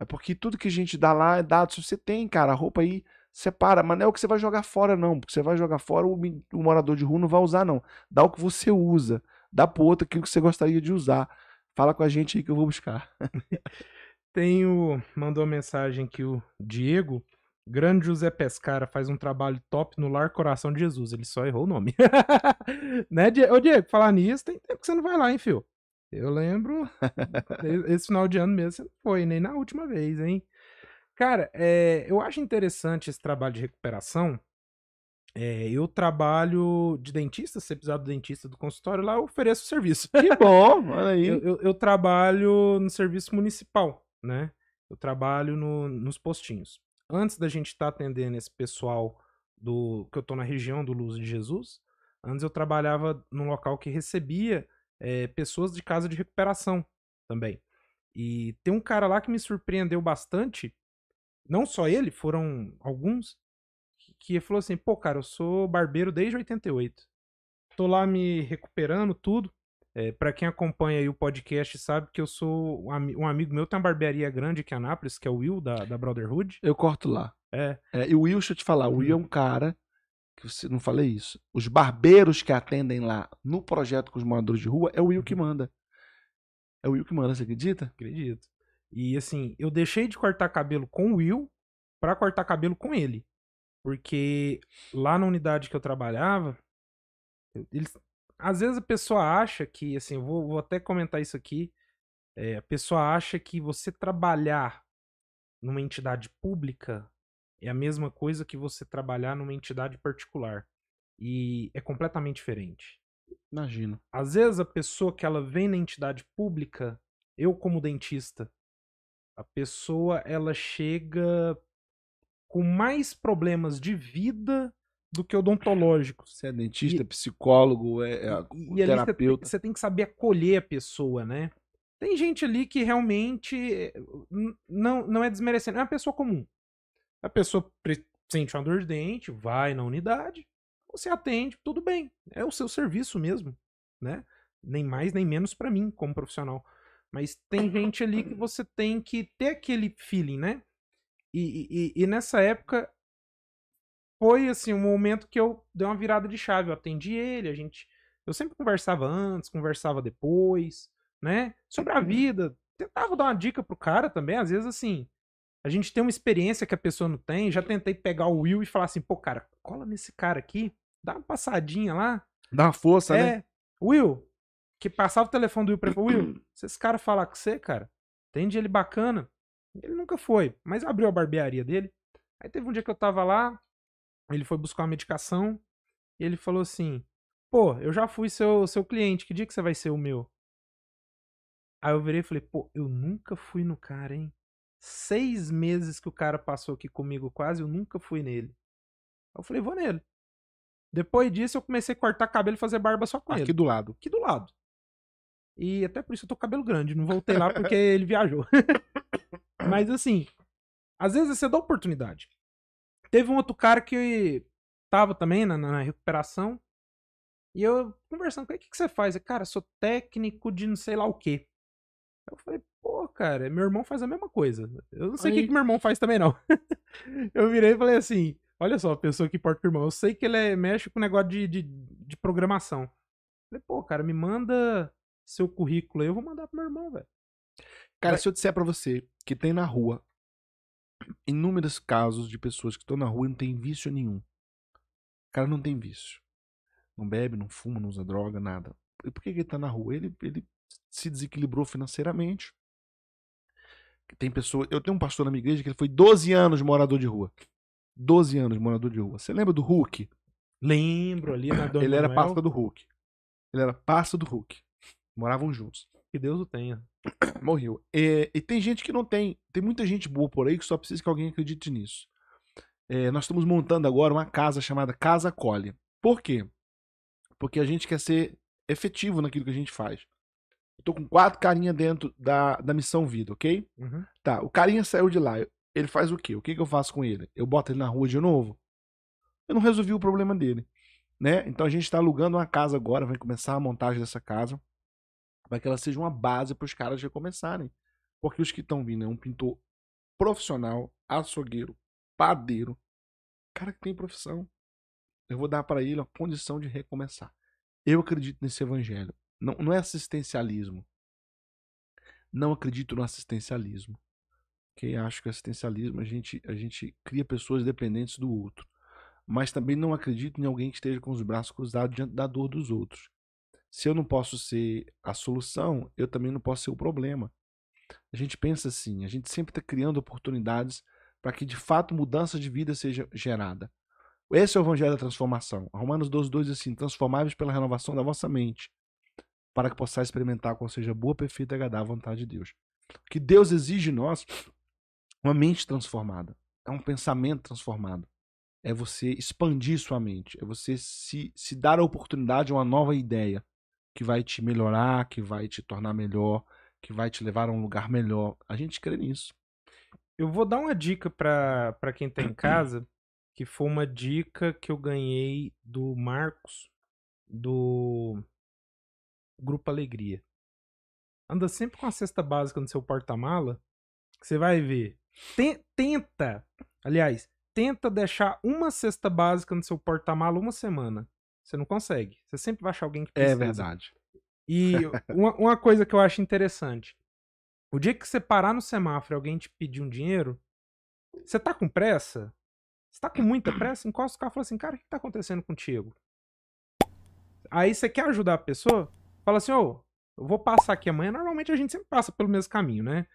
É porque tudo que a gente dá lá é dado. Se você tem, cara, a roupa aí, separa. Mas não é o que você vai jogar fora, não. Porque você vai jogar fora, o, o morador de rua não vai usar, não. Dá o que você usa. Dá pro outro aquilo que você gostaria de usar. Fala com a gente aí que eu vou buscar. Tenho. Mandou uma mensagem que o Diego, grande José Pescara, faz um trabalho top no Lar Coração de Jesus. Ele só errou o nome. né, Die- Ô, Diego, falar nisso, tem tempo que você não vai lá, hein, fio? Eu lembro. Esse final de ano mesmo você não foi, nem na última vez, hein? Cara, é, eu acho interessante esse trabalho de recuperação. É, eu trabalho de dentista, se precisar do dentista do consultório, lá eu ofereço serviço. Que bom, olha aí. Eu, eu- eu trabalho no serviço municipal, né? Eu trabalho no- nos postinhos. Antes da gente estar atendendo esse pessoal do que eu tô na região do Luz de Jesus, antes eu trabalhava num local que recebia eh, pessoas de casa de recuperação também. E tem um cara lá que me surpreendeu bastante. Não só ele, foram alguns que, que falou assim: pô, cara, eu sou barbeiro desde 88. Tô lá me recuperando tudo. É, para quem acompanha aí o podcast sabe que eu sou um, ami- amigo meu, tem uma barbearia grande aqui em Anápolis, que é o Will, da, da Brotherhood. Eu corto lá. É, É, e o Will, deixa eu te falar, o Will é um cara que você não falei isso. Os barbeiros que atendem lá no projeto com os moradores de rua é o Will que manda. É o Will que manda, você acredita? acredito. E assim, eu deixei de cortar cabelo com o Will pra cortar cabelo com ele. Porque lá na unidade que eu trabalhava, eles, às vezes a pessoa acha que, assim, eu vou, vou até comentar isso aqui. é, a pessoa acha que você trabalhar numa entidade pública é a mesma coisa que você trabalhar numa entidade particular. E é completamente diferente. Imagino. Às vezes a pessoa que ela vem na entidade pública, eu como dentista, a pessoa ela chega com mais problemas de vida do que odontológicos. Você é dentista, psicólogo, é, é E, e ali você tem- terapeuta. você tem que saber acolher a pessoa, né? Tem gente ali que realmente não, não é desmerecendo, é uma pessoa comum. A pessoa sente uma dor de dente, vai na unidade, você atende, tudo bem. É o seu serviço mesmo, né? Nem mais nem menos pra mim como profissional. Mas tem gente ali que você tem que ter aquele feeling, né? E, e- e nessa época foi assim um momento que eu dei uma virada de chave. Eu atendi ele, a gente. Eu sempre conversava antes, conversava depois, né? Sobre a vida. Tentava dar uma dica pro cara também. Às vezes, assim, a gente tem uma experiência que a pessoa não tem. Já tentei pegar o Will e falar assim, pô, cara, cola nesse cara aqui, dá uma passadinha lá. Dá uma força, né? É, Will, que passava o telefone do Will pra ele, Will, se esse cara falar com você, cara, atende ele bacana. Ele nunca foi, mas abriu a barbearia dele. Aí teve um dia que eu tava lá, ele foi buscar uma medicação, e ele falou assim, pô, eu já fui seu, seu cliente, que dia que você vai ser o meu? Aí eu virei e falei, pô, eu nunca fui no cara, hein? Seis meses que o cara passou aqui comigo quase, eu nunca fui nele. Aí eu falei, vou nele. Depois disso, eu comecei a cortar cabelo e fazer barba só com ele Aqui do lado. aqui do lado. E até por isso eu tô com cabelo grande. Não voltei lá porque ele viajou. Mas assim, às vezes você dá oportunidade. Teve um outro cara que tava também na, na recuperação. E eu conversando com ele, o que, que você faz? Ele, Cara, sou técnico de não sei lá o quê. Eu falei, pô, cara, meu irmão faz a mesma coisa. Eu não sei o que, que meu irmão faz também, não. eu virei e falei assim: olha só, a pessoa que importa pro irmão. Eu sei que ele é- mexe com negócio de, de, de programação. Falei, pô, cara, me manda seu currículo aí, eu vou mandar pro meu irmão, velho. Cara, se eu disser pra você que tem na rua inúmeros casos de pessoas que estão na rua e não tem vício nenhum. O cara não tem vício. Não bebe, não fuma, não usa droga, nada. E por que, que ele tá na rua? Ele, ele se desequilibrou financeiramente. Tem pessoa. Eu tenho um pastor na minha igreja que ele foi 12 anos morador de rua. 12 anos morador de rua. Você lembra do Hulk? Lembro ali na Dona ele era parça do Hulk. Ele era parça do Hulk. Moravam juntos. Que Deus o tenha. Morreu. É, e tem gente que não tem. Tem muita gente boa por aí que só precisa que alguém acredite nisso. É, nós estamos montando agora uma casa chamada Casa Colhe. Por quê? Porque a gente quer ser efetivo naquilo que a gente faz. Eu tô com quatro carinha dentro da, da missão vida, ok? Uhum. Tá, o carinha saiu de lá. Ele faz o quê? O que, que eu faço com ele? Eu boto ele na rua de novo? Eu não resolvi o problema dele. Né? Então a gente está alugando uma casa agora, vai começar a montagem dessa casa. Para que ela seja uma base para os caras já começarem. Porque os que estão vindo é um pintor profissional, açougueiro, padeiro, cara que tem profissão. Eu vou dar para ele a condição de recomeçar. Eu acredito nesse evangelho. Não, não é assistencialismo. Não acredito no assistencialismo. Que acho que assistencialismo a gente, a gente cria pessoas dependentes do outro. Mas também não acredito em alguém que esteja com os braços cruzados diante da dor dos outros. Se eu não posso ser a solução, eu também não posso ser o problema. A gente pensa assim, a gente sempre está criando oportunidades para que de fato mudança de vida seja gerada. Esse é o evangelho da transformação. Romanos 12, 2 diz assim: transformáveis pela renovação da vossa mente, para que possais experimentar qual seja a boa, perfeita e agradável vontade de Deus. O que Deus exige de nós uma mente transformada, é um pensamento transformado. É você expandir sua mente, é você se, se dar a oportunidade de uma nova ideia que vai te melhorar, que vai te tornar melhor, que vai te levar a um lugar melhor. A gente crê nisso. Eu vou dar uma dica pra pra quem tá em casa, que foi uma dica que eu ganhei do Marcos, do Grupo Alegria. Anda sempre com a cesta básica no seu porta-mala, que você vai ver. Ten- tenta, aliás, tenta deixar uma cesta básica no seu porta-mala uma semana. Você não consegue. Você sempre vai achar alguém que É precisa. verdade. E uma, uma coisa que eu acho interessante. O dia que você parar no semáforo e alguém te pedir um dinheiro, você tá com pressa? Você tá com muita pressa? Encosta o carro e fala assim, cara, o que tá acontecendo contigo? Aí você quer ajudar a pessoa? Fala assim, ô, eu vou passar aqui amanhã. Normalmente a gente sempre passa pelo mesmo caminho, né?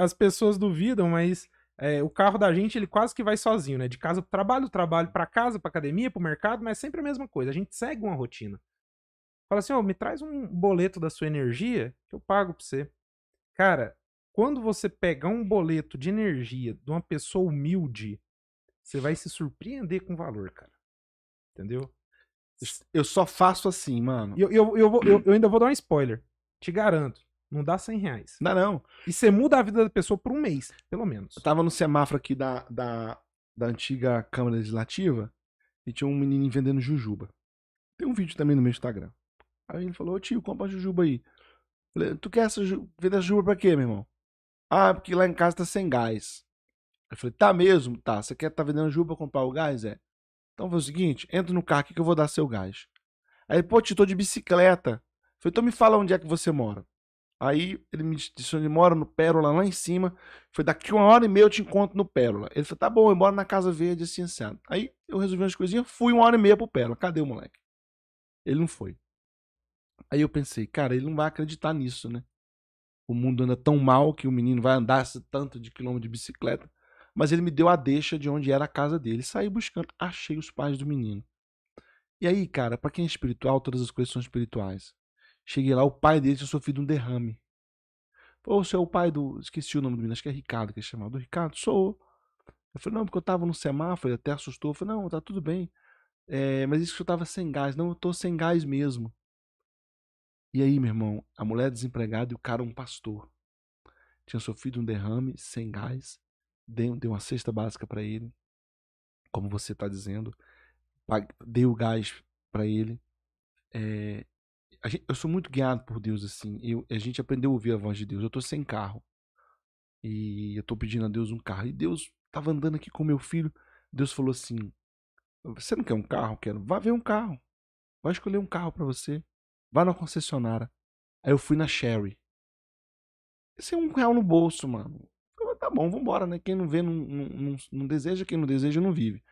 As pessoas duvidam, mas é, o carro da gente, ele quase que vai sozinho, né? De casa pro trabalho, trabalho pra casa, pra academia, pro mercado, mas é sempre a mesma coisa. A gente segue uma rotina. Fala assim, ó, me traz um boleto da sua energia que eu pago pra você. Cara, quando você pegar um boleto de energia de uma pessoa humilde, você vai se surpreender com o valor, cara. Entendeu? Eu só faço assim, mano. Eu, eu, eu, vou- eu- eu ainda vou dar um spoiler. Te garanto. Não dá 100 reais. Não, não. E você muda a vida da pessoa por um mês, pelo menos. Eu tava no semáforo aqui da, da, da antiga Câmara Legislativa e tinha um menino vendendo jujuba. Tem um vídeo também no meu Instagram. Aí ele falou, ô tio, compra a jujuba aí. Falei, tu quer essa ju... vender essa jujuba pra quê, meu irmão? Ah, porque lá em casa tá sem gás. Eu falei, tá mesmo? Tá. Você quer tá vendendo jujuba pra comprar o gás? É. Então foi o seguinte, entra no carro aqui que eu vou dar seu gás. Aí, pô, tio, tô de bicicleta. Eu falei, então me fala onde é que você mora. Aí ele me disse ele mora, no Pérola, lá em cima. Foi daqui uma hora e meia eu te encontro no Pérola. Ele falou, tá bom, eu moro na Casa Verde, assim, assim. Aí eu resolvi umas coisinhas, fui uma hora e meia pro Pérola. Cadê o moleque? Ele não foi. Aí eu pensei, cara, ele não vai acreditar nisso, né? O mundo anda tão mal que o menino vai andar esse tanto de quilômetro de bicicleta. Mas ele me deu a deixa de onde era a casa dele. Saí buscando, achei os pais do menino. E aí, cara, pra quem é espiritual, todas as coisas são espirituais. Cheguei lá, o pai dele tinha sofrido um derrame. Pô, você é o pai do. Esqueci o nome do menino, acho que é Ricardo que é chamado. Ricardo, sou. Eu falei, não, porque eu tava no semáforo, ele até assustou. Eu falei, não, tá tudo bem. É, mas isso que eu tava sem gás. Não, eu tô sem gás mesmo. E aí, meu irmão, a mulher desempregada e o cara um pastor. Tinha sofrido um derrame, sem gás. Dei, dei uma cesta básica para ele. Como você tá dizendo. Dei o gás para ele. É, gente- eu sou muito guiado por Deus, assim. Eu, a gente aprendeu a ouvir a voz de Deus. Eu tô sem carro. E eu tô pedindo a Deus um carro. E Deus tava andando aqui com meu filho. Deus falou assim: Você não quer um carro? Quero. Vá ver um carro. Vai escolher um carro para você. Vá na concessionária. Aí eu fui na Sherry. Esse é um real no bolso, mano. Eu tá bom, vambora, né? Quem não vê não, não, não, não deseja, quem não deseja não vive.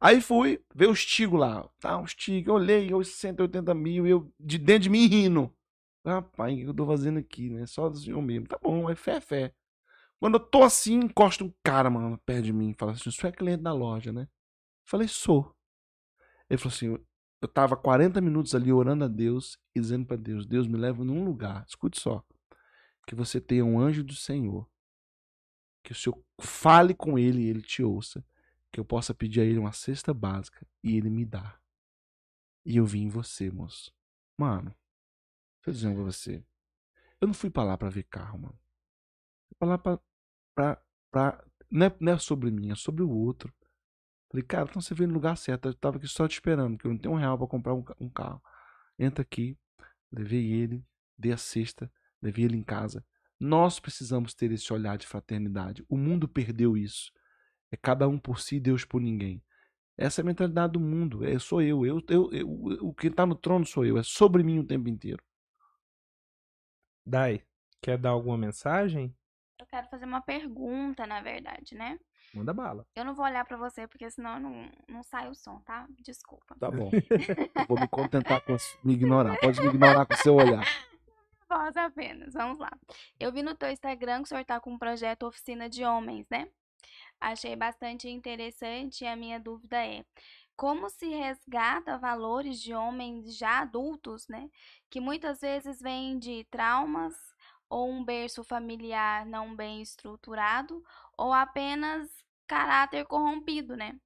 Aí fui ver o Stigo lá. Tá, o Stigo. Eu olhei, eu 180 mil, eu de dentro de mim rindo. Rapaz, o que eu tô fazendo aqui, né? Só do senhor mesmo. Tá bom, é fé, é fé. Quando eu tô assim, encosta um cara, mano, perto de mim. Fala assim, você é cliente da loja, né? Falei, sou. Ele falou assim, eu tava 40 minutos ali orando a Deus e dizendo pra Deus, Deus me leva num lugar, escute só, que você tenha um anjo do Senhor, que o Senhor fale com ele e ele te ouça, que eu possa pedir a ele uma cesta básica e ele me dá. E eu vim em você, moço. Mano, dizer uma pra você. Eu não fui pra lá pra ver carro, mano. Fui pra lá pra. pra, pra não, é, não é sobre mim, é sobre o outro. Falei, cara, então você veio no lugar certo. Eu tava aqui só te esperando, que eu não tenho um real pra comprar um, um carro. Entra aqui, levei ele, dei a cesta, levei ele em casa. Nós precisamos ter esse olhar de fraternidade. O mundo perdeu isso. É cada um por si, Deus por ninguém. Essa é a mentalidade do mundo. É, sou eu. eu, eu, eu o que está no trono sou eu. É sobre mim o tempo inteiro. Dai, quer dar alguma mensagem? Eu quero fazer uma pergunta, na verdade, né? Manda bala. Eu não vou olhar pra você, porque senão não, não sai o som, tá? Desculpa. Tá bom. Eu vou me contentar com me ignorar. Pode me ignorar com o seu olhar. Voz apenas, vamos lá. Eu vi no teu Instagram que o senhor tá com um projeto Oficina de Homens, né? Achei bastante interessante e a minha dúvida é: como se resgata valores de homens já adultos, né? Que muitas vezes vêm de traumas ou um berço familiar não bem estruturado ou apenas caráter corrompido, né?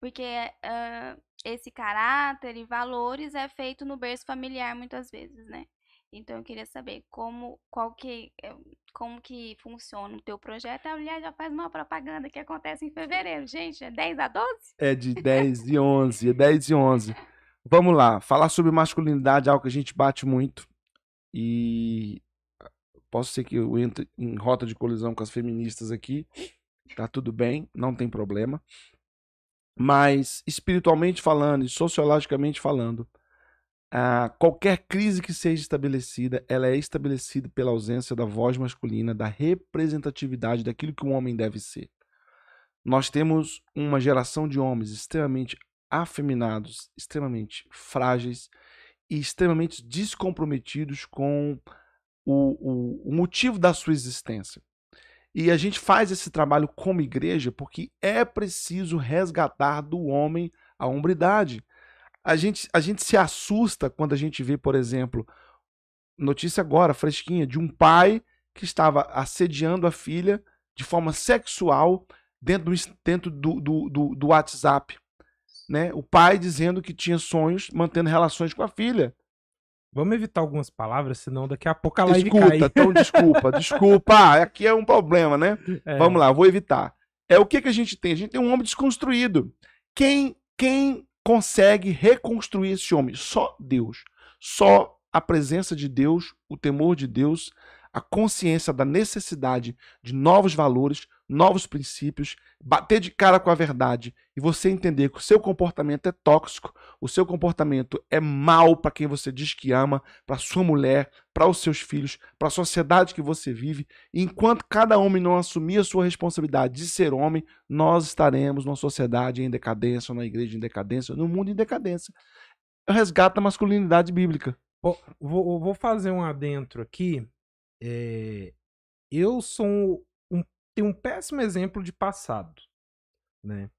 Porque ah, esse caráter e valores é feito no berço familiar muitas vezes, né? Então eu queria saber como, qual que, eh, como que funciona o teu projeto. Aliás, já faz uma propaganda que acontece em fevereiro, gente, é 10 a 12? É de 10 e 11. É 10 e 11. Vamos lá. Falar sobre masculinidade é algo que a gente bate muito. E posso ser que eu entre em rota de colisão com as feministas aqui. Tá tudo bem, não tem problema. Mas espiritualmente falando e sociologicamente falando, qualquer crise que seja estabelecida, ela é estabelecida pela ausência da voz masculina, da representatividade daquilo que um homem deve ser. Nós temos uma geração de homens extremamente afeminados, extremamente frágeis e extremamente descomprometidos com o, o, o motivo da sua existência. E a gente faz esse trabalho como igreja porque é preciso resgatar do homem a hombridade. A gente, a gente se assusta quando a gente vê, por exemplo, notícia agora, fresquinha, de um pai que estava assediando a filha de forma sexual dentro do, dentro do, do, do, do WhatsApp. Né? O pai dizendo que tinha sonhos, mantendo relações com a filha. Vamos evitar algumas palavras, senão daqui a pouco a live Escuta, cai. então desculpa, desculpa. Ah, aqui é um problema, né? É. Vamos lá, vou evitar. É o que, que a gente tem? A gente tem um homem desconstruído. Quem, quem consegue reconstruir esse homem? Só Deus. Só a presença de Deus, o temor de Deus, a consciência da necessidade de novos valores, novos princípios, bater de cara com a verdade e você entender que o seu comportamento é tóxico, o seu comportamento é mal para quem você diz que ama, para sua mulher, para os seus filhos, para a sociedade que você vive. E enquanto cada homem não assumir a sua responsabilidade de ser homem, nós estaremos numa sociedade em decadência, na igreja em decadência, no mundo em decadência. É o resgate da masculinidade bíblica. Ó, vou, vou fazer um adentro aqui. É, eu sou um, tenho um péssimo exemplo de passado, né?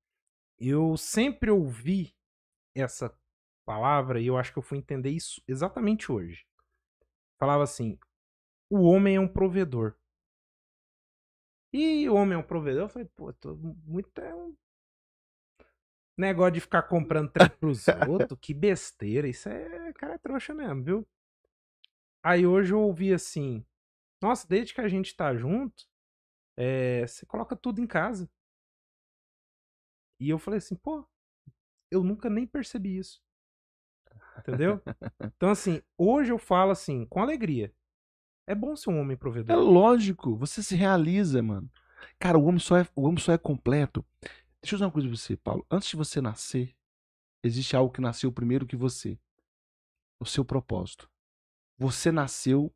Eu sempre ouvi essa palavra e eu acho que eu fui entender isso exatamente hoje. Falava assim: o homem é um provedor. E o homem é um provedor? Eu falei, pô, tô muito é um negócio de ficar comprando trem pros outros, que besteira. Isso é cara é trouxa mesmo, viu? Aí hoje eu ouvi assim: Nossa, desde que a gente tá junto, é, você coloca tudo em casa. E eu falei assim: Pô, eu nunca nem percebi isso. Entendeu? Então, assim, hoje eu falo assim, com alegria. É bom ser um homem É provedor. lógico, você se realiza, mano. Cara, o homem só é, o homem só é completo. Deixa eu dizer uma coisa pra você, Paulo. Antes de você nascer, existe algo que nasceu primeiro que você. O seu propósito. Você nasceu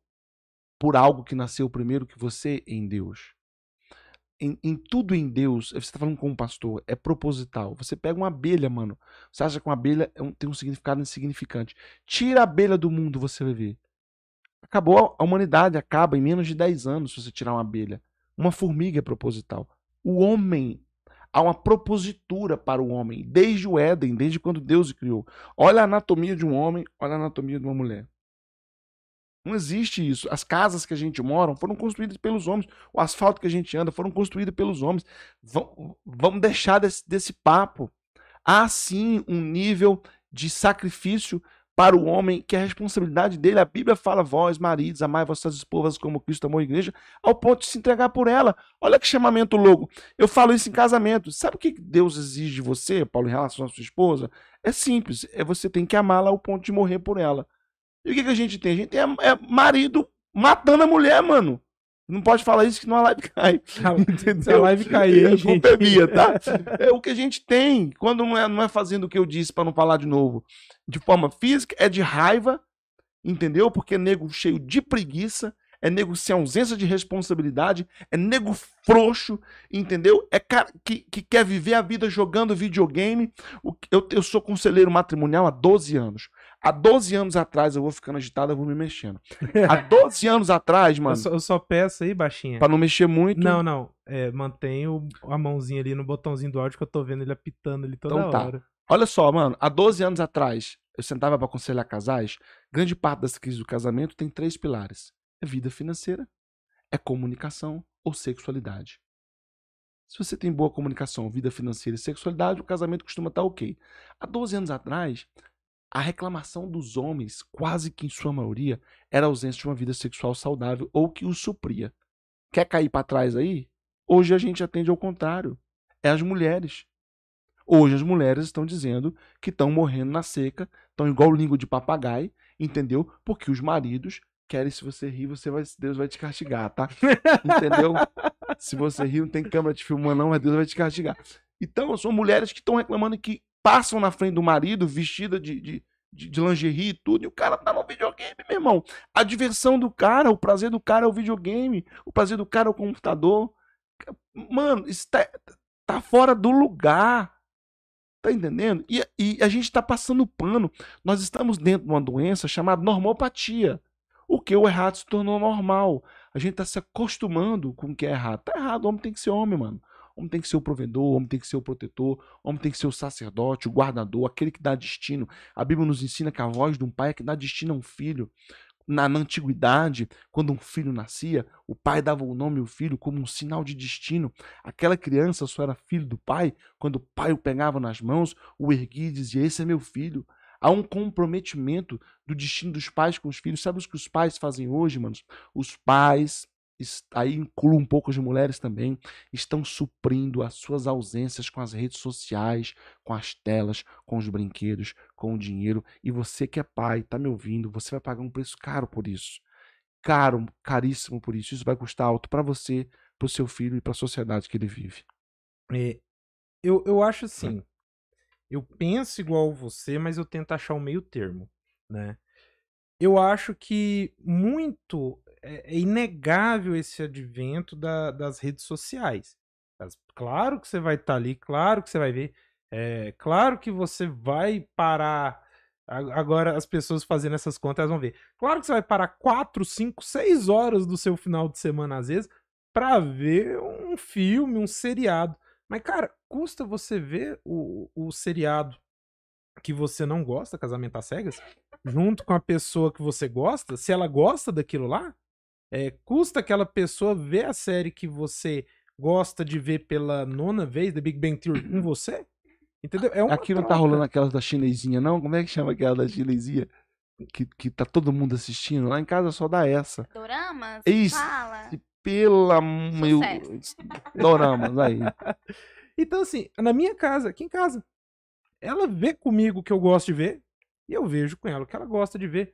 por algo que nasceu primeiro que você em Deus. Em, em tudo em Deus, você está falando com um pastor, é proposital. Você pega uma abelha, mano. Você acha que uma abelha é um- tem um significado insignificante. Tira a abelha do mundo, você vai ver. Acabou, a humanidade acaba em menos de 10 anos se você tirar uma abelha. Uma formiga é proposital. O homem, há uma propositura para o homem, desde o Éden, desde quando Deus o criou. Olha a anatomia de um homem, olha a anatomia de uma mulher. Não existe isso. As casas que a gente mora foram construídas pelos homens. O asfalto que a gente anda foram construídos pelos homens. Vam- Vamos deixar desse, desse papo. Há sim um nível de sacrifício para o homem, que é a responsabilidade dele. A Bíblia fala: vós, maridos, amai vossas esposas como Cristo amou a igreja, ao ponto de se entregar por ela. Olha que chamamento louco. Eu falo isso em casamento. Sabe o que Deus exige de você, Paulo, em relação à sua esposa? É simples: é você tem que amá-la ao ponto de morrer por ela. E o que, que a gente tem? A gente tem é, é marido matando a mulher, mano. Não pode falar isso que não a live cai. Se a Entendeu? live cair, hein, A culpa é minha, tá? É o que a gente tem. Quando não é, não é fazendo o que eu disse para não falar de novo, de forma física, é de raiva, entendeu? Porque é nego cheio de preguiça, é nego sem ausência de responsabilidade, é nego frouxo, entendeu? É cara que, que quer viver a vida jogando videogame. Eu, eu sou conselheiro matrimonial há 12 anos. Há 12 anos atrás eu vou ficando agitado, eu vou me mexendo. Há 12 anos atrás, Eu mano, só, eu só peço aí, baixinha. pra não mexer muito. Não, não. É, o- a mãozinha ali no botãozinho do áudio que eu tô vendo ele apitando ali toda Então tá. hora. Olha só, mano, há 12 anos atrás, eu sentava para aconselhar casais. Grande parte das crises do casamento tem três pilares: é vida financeira, é comunicação ou sexualidade. Se você tem boa comunicação, vida financeira e sexualidade, o casamento costuma estar ok. Há 12 anos atrás, a reclamação dos homens, quase que em sua maioria, era a ausência de uma vida sexual saudável ou que o supria. Quer cair para trás aí? Hoje a gente atende ao contrário. É as mulheres. Hoje as mulheres estão dizendo que estão morrendo na seca, estão igual língua de papagaio, entendeu? Porque os maridos querem, se você rir, você vai, Deus vai te castigar, tá? Entendeu? se você rir, não tem câmera te filmando, não, mas Deus vai te castigar. Então, são mulheres que estão reclamando que passam na frente do marido vestida de, de, de, de lingerie e tudo, e o cara tá no videogame, meu irmão. A diversão do cara, o prazer do cara é o videogame, o prazer do cara é o computador. Mano, isso tá, tá fora do lugar. Tá entendendo? E, e a gente tá passando pano. Nós estamos dentro de uma doença chamada normopatia. O que o errado se tornou normal. A gente tá se acostumando com o que é errado. Tá errado, o homem tem que ser homem, mano. Homem tem que ser o provedor, o homem tem que ser o protetor, o homem tem que ser o sacerdote, o guardador, aquele que dá destino. A Bíblia nos ensina que a voz de um pai é que dá destino a um filho. na, na antiguidade, quando um filho nascia, o pai dava o nome ao filho como um sinal de destino. Aquela criança só era filho do pai quando o pai o pegava nas mãos, o erguia e dizia: Esse é meu filho. Há um comprometimento do destino dos pais com os filhos. Sabe o que os pais fazem hoje, manos? Os pais aí incluo um pouco as mulheres também, estão suprindo as suas ausências com as redes sociais, com as telas, com os brinquedos, com o dinheiro. E você que é pai, tá me ouvindo, você vai pagar um preço caro por isso. Caro, caríssimo por isso. Isso vai custar alto para você, para o seu filho e para a sociedade que ele vive. É, eu, eu acho assim, eu penso igual você, mas eu tento achar o um meio termo, né? Eu acho que muito é, é inegável esse advento da, das redes sociais. Claro que você vai estar tá ali, claro que você vai ver, é, claro que você vai parar. Agora as pessoas fazendo essas contas elas vão ver. Claro que você vai parar 4, 5, 6 horas do seu final de semana, às vezes, para ver um filme, um seriado. Mas, cara, custa você ver o, o seriado que você não gosta, Casamento às Cegas, junto com a pessoa que você gosta, se ela gosta daquilo lá, é, custa aquela pessoa ver a série que você gosta de ver pela nona vez, The Big Bang Theory, com você? Entendeu? É Aqui não tá rolando aquelas da chinesinha, não? Como é que chama aquela da chinesinha? Que, que tá todo mundo assistindo. Lá em casa só dá essa. Doramas? Isso. Fala. Pela meu. Doramas, aí. Então, assim, na minha casa, aqui em casa, ela vê comigo o que eu gosto de ver, e eu vejo com ela o que ela gosta de ver.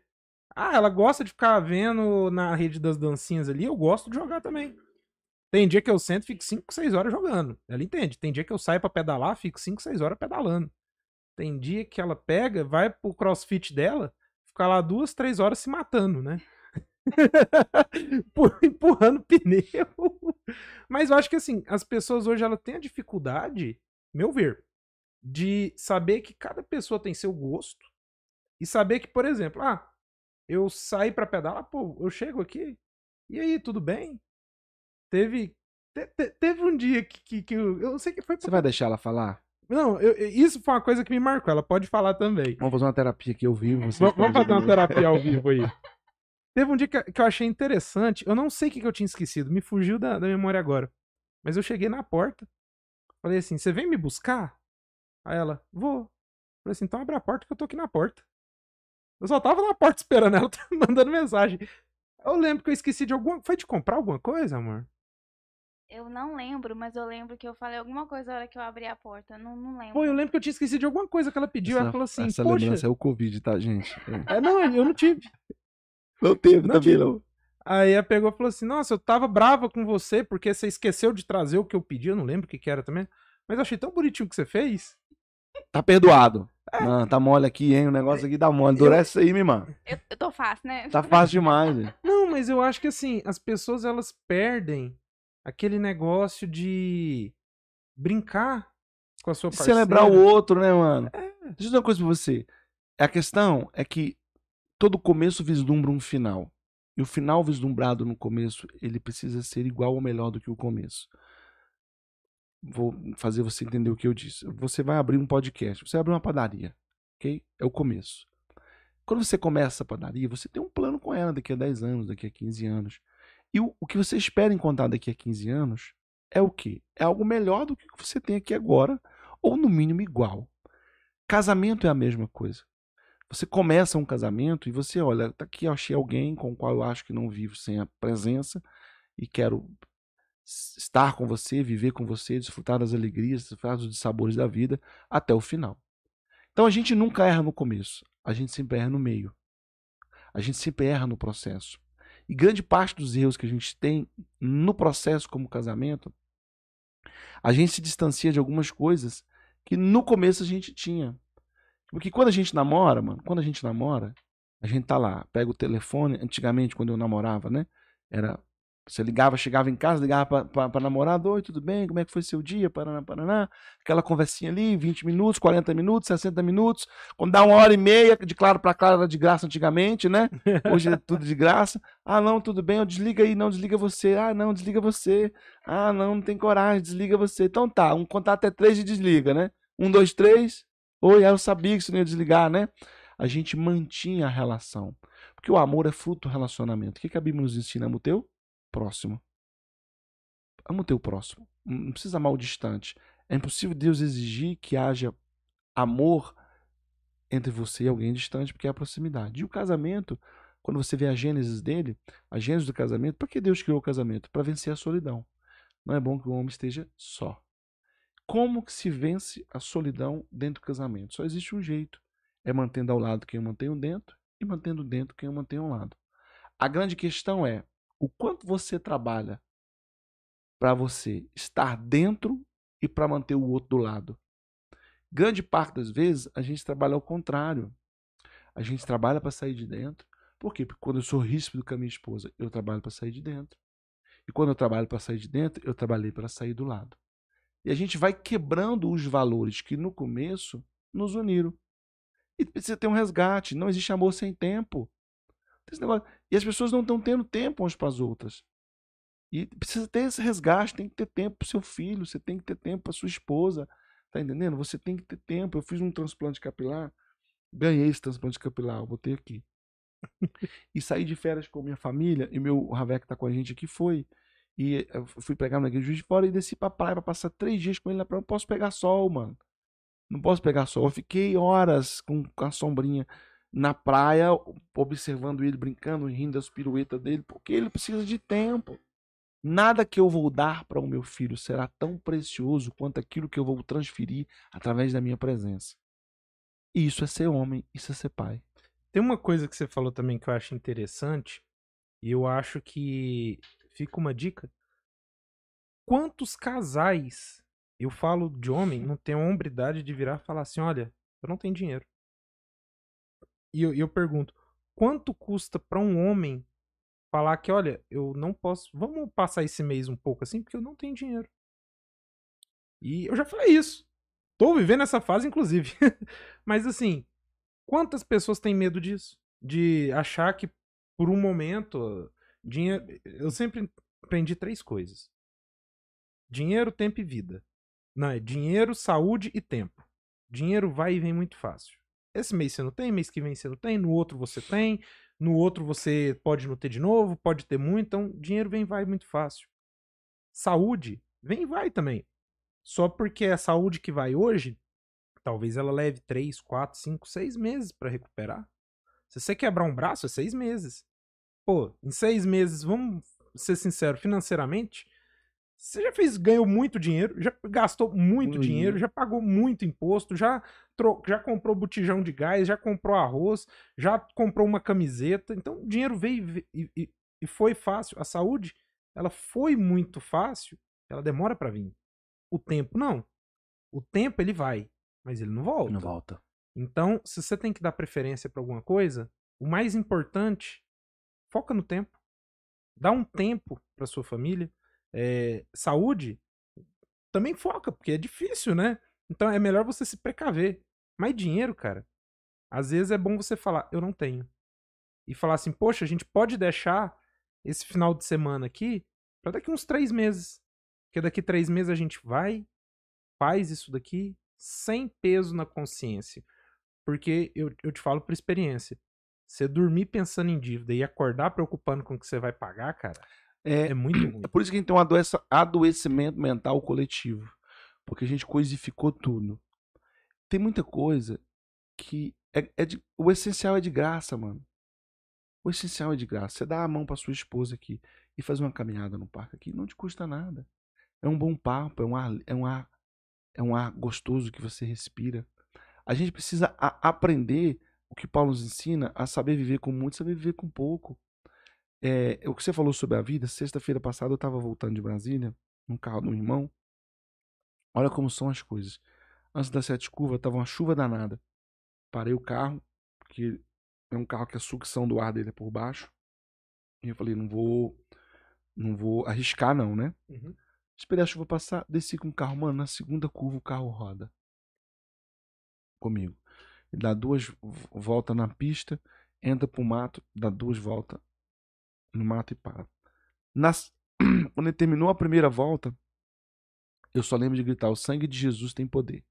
Ah, ela gosta de ficar vendo na rede das dancinhas ali, eu gosto de jogar também. Tem dia que eu sento e fico 5, 6 horas jogando. Ela entende. Tem dia que eu saio para pedalar, fico 5, 6 horas pedalando. Tem dia que ela pega, vai pro crossfit dela, fica lá duas, três horas se matando, né? Empurrando pneu. Mas eu acho que assim, as pessoas hoje ela têm a dificuldade, meu ver, de saber que cada pessoa tem seu gosto e saber que, por exemplo, ah, eu saí para pedalar, pô, eu chego aqui, e aí, tudo bem? Teve te, te, teve um dia que, que, que eu, eu sei que foi. Você vai deixar ela falar? Não, eu, isso foi uma coisa que me marcou. Ela pode falar também. Vamos fazer uma terapia aqui ao vivo. Vamos, vamos fazer uma terapia ao vivo aí. Teve um dia que, que, eu achei interessante. Eu não sei o que, que eu tinha esquecido. Me fugiu da, da memória agora. Mas eu cheguei na porta. Falei assim: Você vem me buscar? Aí ela: Vou. Falei assim: Então abre a porta que eu tô aqui na porta. Eu só tava na porta esperando ela, mandando mensagem. Eu lembro que eu esqueci de alguma. Foi de comprar alguma coisa, amor? Eu não lembro, mas eu lembro que eu falei alguma coisa na hora que eu abri a porta. Não, não lembro. Pô, eu lembro que eu tinha esquecido de alguma coisa que ela pediu. Essa, ela falou assim: essa Poxa. lembrança é o Covid, tá, gente? É. é, não, eu não tive. Não teve, não também não. Aí ela pegou e falou assim: Nossa, eu tava brava com você porque você esqueceu de trazer o que eu pedi. Eu não lembro o que, que era também. Mas eu achei tão bonitinho o que você fez. Tá perdoado. É. Não, tá mole aqui, hein? O negócio aqui dá mole. Endurece eu... aí, minha irmã. Eu, eu tô fácil, né? Tá fácil demais. Não, mas eu acho que assim, as pessoas elas perdem aquele negócio de brincar com a sua parceira. Celebrar o outro, né, mano? É. Deixa eu dizer uma coisa pra você. A questão é que todo começo vislumbra um final. E o final vislumbrado no começo, ele precisa ser igual ou melhor do que o começo vou fazer você entender o que eu disse. Você vai abrir um podcast, você abre uma padaria, ok? É o começo. Quando você começa a padaria, você tem um plano com ela daqui a 10 anos, daqui a 15 anos. E o, o que você espera encontrar daqui a 15 anos é o quê? É algo melhor do que você tem aqui agora, ou no mínimo igual. Casamento é a mesma coisa. Você começa um casamento e você olha, tá aqui achei alguém com o qual eu acho que não vivo sem a presença e quero estar com você, viver com você, desfrutar das alegrias, desfrutar dos sabores da vida até o final. Então a gente nunca erra no começo, a gente sempre erra no meio. A gente sempre erra no processo. E grande parte dos erros que a gente tem no processo como casamento, a gente se distancia de algumas coisas que no começo a gente tinha. Porque quando a gente namora, mano, quando a gente namora, a gente tá lá, pega o telefone, antigamente quando eu namorava, né? Era você ligava, chegava em casa, ligava para namorada, oi, tudo bem? Como é que foi seu dia? Paraná, Paraná. Aquela conversinha ali, 20 minutos, 40 minutos, 60 minutos. Quando dá uma hora e meia, de claro para claro era de graça antigamente, né? Hoje é tudo de graça. Ah, não, tudo bem, eu desliga aí, não, desliga você. Ah, não, desliga você. Ah, não, não tem coragem, desliga você. Então tá, um contar até três e desliga, né? Um, dois, três. Oi, eu sabia que você não ia desligar, né? A gente mantinha a relação. Porque o amor é fruto do relacionamento. O que, que a Bíblia nos ensina? Ama o teu próximo. Ama o teu próximo. Não precisa amar o distante. É impossível Deus exigir que haja amor entre você e alguém distante, porque é a proximidade. E o casamento, quando você vê a gênesis dele, a gênesis do casamento, para que Deus criou o casamento? Para vencer a solidão. Não é bom que o homem esteja só. Como que se vence a solidão dentro do casamento? Só existe um jeito. É mantendo ao lado quem eu mantenho dentro e mantendo dentro quem eu mantenho ao lado. A grande questão é o quanto você trabalha para você estar dentro e para manter o outro do lado. Grande parte das vezes a gente trabalha ao contrário. A gente trabalha para sair de dentro. Por quê? Porque quando eu sou ríspido com a minha esposa, eu trabalho para sair de dentro. E quando eu trabalho para sair de dentro, eu trabalhei para sair do lado. E a gente vai quebrando os valores que no começo nos uniram. E precisa ter um resgate. Não existe amor sem tempo. E as pessoas não estão tendo tempo umas para as outras. E precisa ter esse resgate, tem que ter tempo para o seu filho, você tem que ter tempo para sua esposa. Tá entendendo? Você tem que ter tempo. Eu fiz um transplante capilar, ganhei esse transplante capilar, eu botei aqui. e saí de férias com minha família, e meu Ravec tá com a gente aqui, foi. E eu fui pegar na igreja de fora e desci pra praia pra passar três dias com ele na praia. Não posso pegar sol, mano. Não posso pegar sol. Eu fiquei horas com, com a sombrinha na praia, observando ele brincando, rindo das piruetas dele, porque ele precisa de tempo. Nada que eu vou dar para o meu filho será tão precioso quanto aquilo que eu vou transferir através da minha presença. Isso é ser homem, isso é ser pai. Tem uma coisa que você falou também que eu acho interessante, e eu acho que fica uma dica. Quantos casais, eu falo de homem, não tem a hombridade de virar e falar assim: olha, eu não tenho dinheiro. E eu, eu pergunto: quanto custa para um homem falar que, olha, eu não posso. Vamos passar esse mês um pouco assim, porque eu não tenho dinheiro. E eu já falei isso. Tô vivendo essa fase, inclusive. Mas assim, quantas pessoas têm medo disso? De achar que por um momento. Dinheiro. Eu sempre aprendi três coisas: dinheiro, tempo e vida. Não, é dinheiro, saúde e tempo. Dinheiro vai e vem muito fácil. Esse mês você não tem, mês que vem você não tem, no outro você tem, no outro você pode não ter de novo, pode ter muito, então dinheiro vem e vai muito fácil. Saúde vem e vai também. Só porque a saúde que vai hoje, talvez ela leve 3, 4, 5, 6 meses para recuperar. Se você quebrar um braço, é 6 meses. Pô, em 6 meses, vamos ser sinceros, financeiramente, você já fez, ganhou muito dinheiro, já gastou muito uhum. dinheiro, já pagou muito imposto, já, tro, já comprou botijão de gás, já comprou arroz, já comprou uma camiseta. Então, o dinheiro veio e, e, e foi fácil. A saúde, ela foi muito fácil, ela demora para vir. O tempo, não. O tempo, ele vai, mas ele não volta. Não volta. Então, se você tem que dar preferência para alguma coisa, o mais importante, foca no tempo. Dá um tempo para sua família é, saúde, também foca, porque é difícil, né? Então é melhor você se precaver. Mas dinheiro, cara, às vezes é bom você falar, eu não tenho. E falar assim, poxa, a gente pode deixar esse final de semana aqui para daqui uns três meses. Porque daqui três meses a gente vai, faz isso daqui sem peso na consciência. Porque eu, eu te falo por experiência. Você dormir pensando em dívida e acordar preocupando com o que você vai pagar, cara, é, é muito ruim. É por isso que a gente tem um adoecimento mental coletivo. Porque a gente coisificou tudo. Tem muita coisa que é, é de, o essencial é de graça, mano. O essencial é de graça. Você dá a mão para sua esposa aqui e fazer uma caminhada no parque aqui, não te custa nada. É um bom papo, é um ar, é um ar, é um ar gostoso que você respira. A gente precisa a, aprender o que Paulo nos ensina a saber viver com muito, saber viver com pouco. É, o que você falou sobre a vida, sexta-feira passada eu estava voltando de Brasília, no carro do irmão. Olha como são as coisas. Antes da sete curva, estava uma chuva danada. Parei o carro, porque é um carro que a sucção do ar dele é por baixo. E eu falei, não vou, não vou arriscar não, né? Uhum. Esperei a chuva passar, desci com o carro, mano, na segunda curva o carro roda. Comigo. Ele dá duas voltas na pista, entra pro mato, dá duas voltas, no mato e para. Nas... Quando ele terminou a primeira volta, eu só lembro de gritar: o sangue de Jesus tem poder.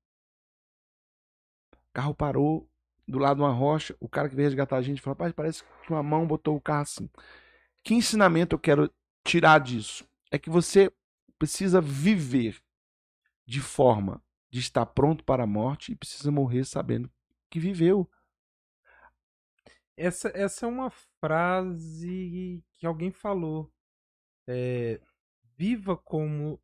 O carro parou do lado de uma rocha, o cara que veio resgatar a gente falou, rapaz, parece que uma mão botou o carro assim. Que ensinamento eu quero tirar disso? É que você precisa viver de forma de estar pronto para a morte e precisa morrer sabendo que viveu. Essa, essa é uma frase que alguém falou. É, viva como.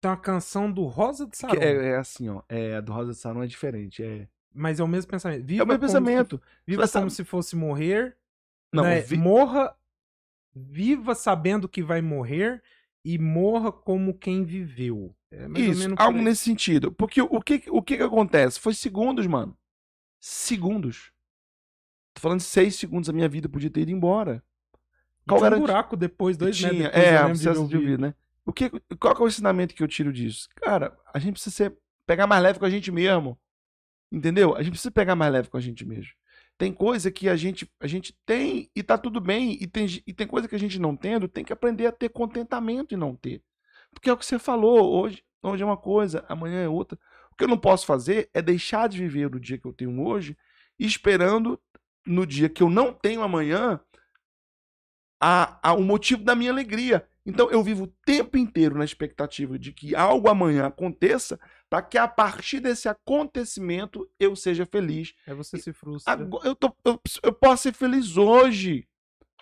Tem uma canção do Rosa de Saron. é, é assim, ó. É, a do Rosa de Saron é diferente. É, Mas é o mesmo pensamento. Viva é o meu como pensamento. Se, viva Essa- como se fosse morrer. Não, né? vi- Morra. Viva sabendo que vai morrer. E morra como quem viveu. É Isso, algo nesse sentido. Porque o que, o que que acontece? Foi segundos, mano. Segundos. Tô falando de seis segundos, a minha vida podia ter ido embora. Qual tinha um era- buraco depois, dois Tinha, metros depois, é, a de de ouvir, vídeo. né? O que, qual que é o ensinamento que eu tiro disso? Cara, a gente precisa ser, pegar mais leve com a gente mesmo. Entendeu? A gente precisa pegar mais leve com a gente mesmo. Tem coisa que a gente, a gente tem e tá tudo bem, e tem, e tem coisa que a gente não tendo, tem que aprender a ter contentamento e não ter. Porque é o que você falou, hoje, hoje é uma coisa, amanhã é outra. O que eu não posso fazer é deixar de viver o dia que eu tenho hoje, esperando no dia que eu não tenho amanhã a, a, o motivo da minha alegria. Então eu vivo o tempo inteiro na expectativa de que algo amanhã aconteça, para que a partir desse acontecimento eu seja feliz. Aí você se frustra. Agora, eu, tô, eu, eu posso ser feliz hoje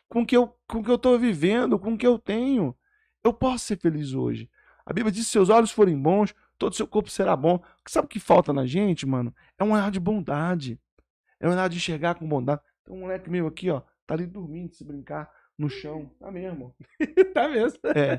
com o que eu, com o que eu tô vivendo, com o que eu tenho. Eu posso ser feliz hoje. A Bíblia diz: se seus olhos forem bons, todo seu corpo será bom. Sabe o que falta na gente, mano? É um olhar de bondade. É um olhar de enxergar com bondade. Tem um moleque meu aqui, ó, tá ali dormindo, se brincar, no chão. Tá mesmo. tá mesmo. É.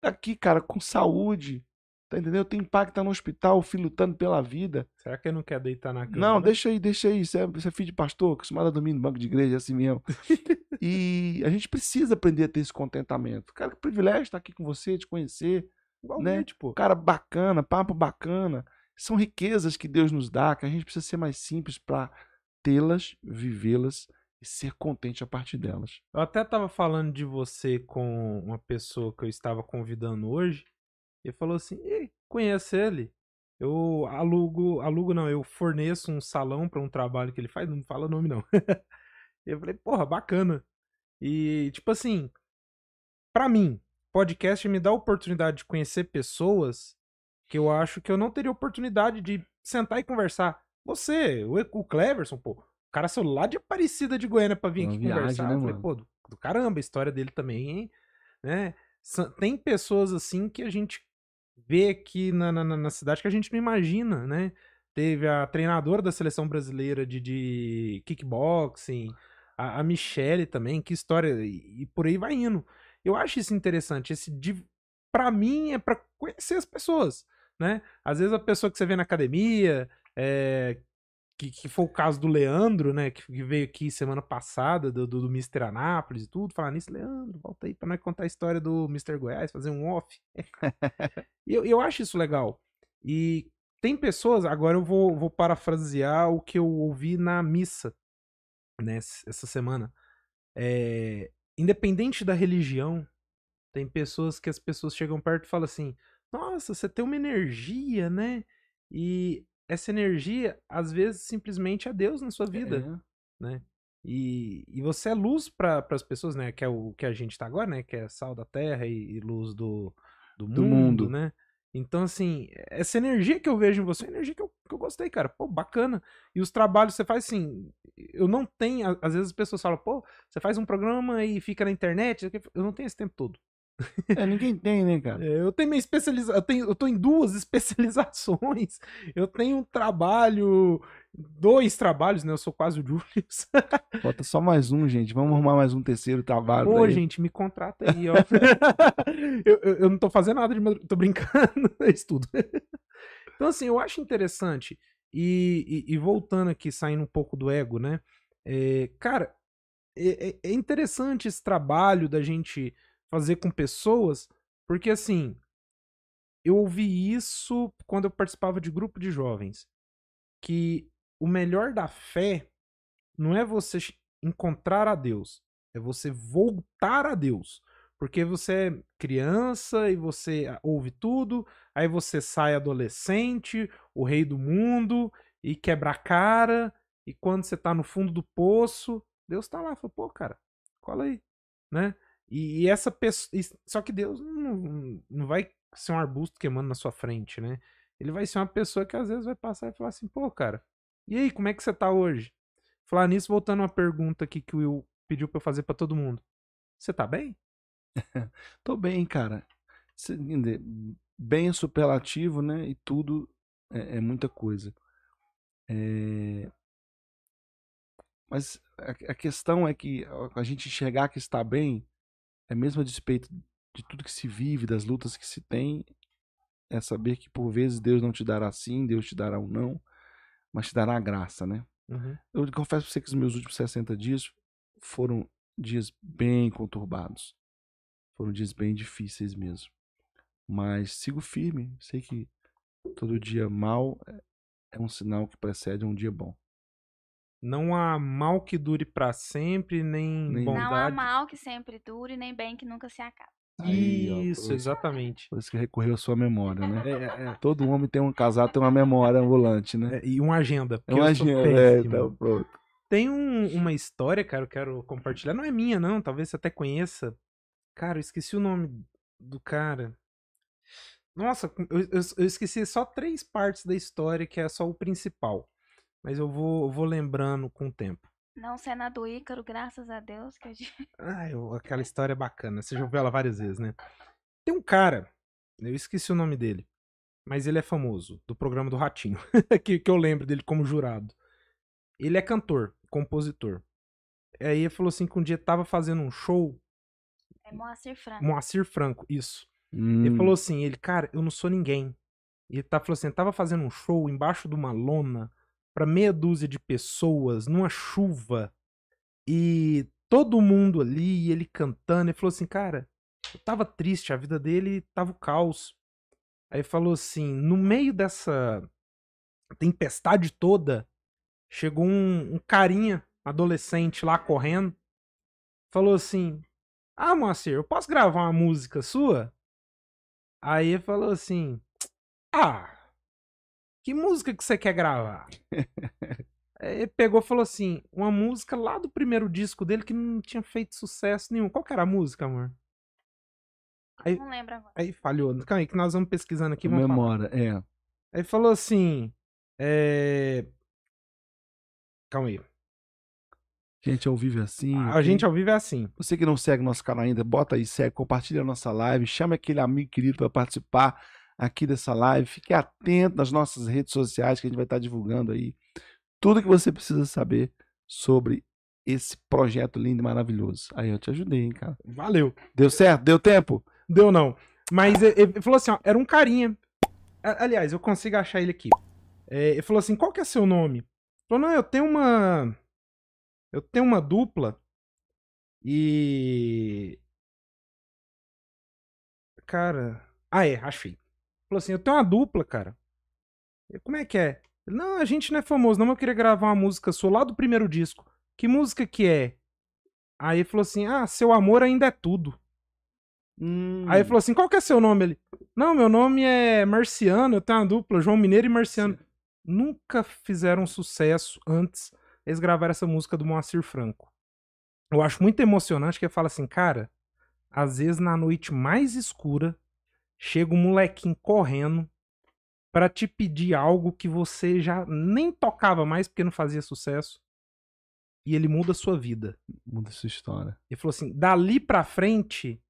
Tá aqui, cara, com saúde. Tá entendendo? Tem pai que tá no hospital, o filho lutando pela vida. Será que ele não quer deitar na cama? Não, né? deixa aí, deixa aí. Você é, você é filho de pastor, acostumado a dormir no banco de igreja, é assim mesmo. e a gente precisa aprender a ter esse contentamento. Cara, que privilégio estar aqui com você, te conhecer. Igualmente, pô. Cara bacana, papo bacana. São riquezas que Deus nos dá, que a gente precisa ser mais simples para tê-las, vivê-las e ser contente a partir delas. Eu até tava falando de você com uma pessoa que eu estava convidando hoje. E falou assim: Ei, conhece ele? Eu alugo, alugo não, eu forneço um salão para um trabalho que ele faz, não fala nome não. eu falei, porra, bacana. E tipo assim, pra mim, podcast me dá a oportunidade de conhecer pessoas que eu acho que eu não teria oportunidade de sentar e conversar. Você, o, o Cleverson, pô, o cara saiu lá de Aparecida de Goiânia pra vir Uma aqui viagem, conversar. né, eu falei, pô, do, do caramba, a história dele também, hein? né? Tem pessoas assim que a gente vê aqui na, na, na- cidade que a gente não imagina, né? Teve a treinadora da seleção brasileira de, de kickboxing, a, a Michele também, que história, e, e por aí vai indo. Eu acho isso interessante, esse pra mim é pra conhecer as pessoas, né? Às vezes a pessoa que você vê na academia, é, que, que foi o caso do Leandro, né? Que, que veio aqui semana passada, do, do, do Mr. Anápolis e tudo. Falar nisso, Leandro, volta aí pra nós contar a história do Mr. Goiás, fazer um off. E eu, eu acho isso legal. E tem pessoas, agora eu vou, vou parafrasear o que eu ouvi na missa, né, essa semana. É, independente da religião, tem pessoas que as pessoas chegam perto e falam assim: Nossa, você tem uma energia, né? E essa energia, às vezes, simplesmente é Deus na sua vida. É. E, e você é luz para as pessoas, né? Que é o que a gente tá agora, né? Que é sal da terra e, e luz do, do, mundo, mundo. né? Então, assim, essa energia que eu vejo em você é energia que eu, que eu gostei, cara. Pô, bacana. E os trabalhos você faz assim. Eu não tenho. Às vezes as pessoas falam, pô, você faz um programa e fica na internet. Eu não tenho esse tempo todo. É, ninguém tem, né, cara? É, Eu tenho minha especialização. Eu, tenho, eu tô em duas especializações. Eu tenho um trabalho. Dois trabalhos, né? Eu sou quase o Julius. Falta só mais um, gente. Vamos arrumar mais um terceiro trabalho. Ô, pra ele. gente, me contrata aí, ó. eu, eu, eu não tô fazendo nada de madru- tô brincando, é isso tudo. então, assim, eu acho interessante. E, e- e voltando aqui, saindo um pouco do ego, né? É, cara, é, é- é interessante esse trabalho da gente fazer com pessoas, porque assim, eu ouvi isso quando eu participava de grupo de jovens, que o melhor da fé não é você encontrar a Deus, é você voltar a Deus. Porque você é criança e você ah, ouve tudo, aí você sai adolescente, o rei do mundo, e quebra a cara, E quando você tá no fundo do poço, Deus tá lá, fala, pô, cara, cola aí, né? E, e essa pessoa. Só que Deus não, não vai ser um arbusto queimando na sua frente, né? Ele vai ser uma pessoa que às vezes vai passar e falar assim, pô, cara, e aí, como é que você tá hoje? Falar nisso, voltando uma pergunta aqui que o Will pediu pra eu fazer para todo mundo. Você tá bem? Tô bem, cara. Bem é superlativo, né? E tudo é, é muita coisa. É... Mas a, a, questão é que a gente enxergar que está bem, é mesmo a despeito de tudo que se vive, das lutas que se tem, é saber que por vezes Deus não te dará sim, Deus te dará um não, mas te dará a graça, né? Uhum. Eu confesso pra você que os meus últimos 60 dias foram dias bem conturbados. Foram dias bem difíceis mesmo. Mas sigo firme. Sei que todo dia mal é um sinal que precede um dia bom. Não há mal que dure para sempre, nem, nem bondade. Não há mal que sempre dure, nem bem que nunca se acabe. Aí, isso, exatamente. Por isso que recorreu à sua memória, né? É, é, é. Todo homem tem um casado, tem uma memória ambulante, né? É, e uma agenda. É uma agenda, é, tá pronto. Tem um, uma história, cara, eu quero compartilhar. Não é minha, não. Talvez você até conheça. Cara, eu esqueci o nome do cara. Nossa, eu, eu, eu, esqueci só três partes da história, que é só o principal. Mas eu vou, eu vou lembrando com o tempo. Não cena do Ícaro, graças a Deus. Que eu... Ah, eu, aquela história é bacana. Você já ouviu ela várias vezes, né? Tem um cara, eu esqueci o nome dele, mas ele é famoso, do programa do Ratinho, que, que eu lembro dele como jurado. Ele é cantor, compositor. Aí ele falou assim que um dia tava fazendo um show. É Moacir Franco. Moacir Franco, isso. Hum. Ele falou assim, ele, cara, eu não sou ninguém. E ele tá, falou assim, tava fazendo um show embaixo de uma lona para meia dúzia de pessoas, numa chuva. E todo mundo ali, ele cantando. Ele falou assim, cara, eu tava triste, a vida dele tava o caos. Aí falou assim, no meio dessa tempestade toda, chegou um, um carinha, adolescente lá correndo, falou assim, ah, Moacir, eu posso gravar uma música sua? Aí falou assim: Ah, que música que você quer gravar? Ele pegou e falou assim: Uma música lá do primeiro disco dele que não tinha feito sucesso nenhum. Qual que era a música, amor? Aí, não lembro agora. Aí falhou. Calma aí, que nós vamos pesquisando aqui. Vamos Memória, é. Aí falou assim: É. Calma aí. Gente ao vivo é assim. A gente ao vivo é assim. Você que não segue nosso canal ainda, bota aí, segue, compartilha a nossa live, chama aquele amigo querido para participar aqui dessa live. Fique atento nas nossas redes sociais que a gente vai estar divulgando aí tudo que você precisa saber sobre esse projeto lindo e maravilhoso. Aí eu te ajudei, hein, cara. Valeu. Deu certo? Deu tempo? Deu não. Mas ele falou assim, ó, era um carinha. Aliás, eu consigo achar ele aqui. É, ele falou assim, qual que é seu nome? Ele falou, não, eu tenho uma eu tenho uma dupla e. Cara. Ah, é, achei. Falou assim: eu tenho uma dupla, cara. Como é que é? Não, a gente não é famoso, não. Eu queria gravar uma música sua lá do primeiro disco. Que música que é? Aí ele falou assim: Ah, seu amor ainda é tudo. Hum. Aí ele falou assim: Qual que é seu nome? Ele: Não, meu nome é Marciano. Eu tenho uma dupla, João Mineiro e Marciano. Nunca fizeram sucesso antes eles gravaram essa música do Moacir Franco. Eu acho muito emocionante que ele fala assim, cara, às vezes na noite mais escura, chega um molequinho correndo para te pedir algo que você já nem tocava mais porque não fazia sucesso. E ele muda a sua vida. Muda a sua história. Ele falou assim: dali pra frente,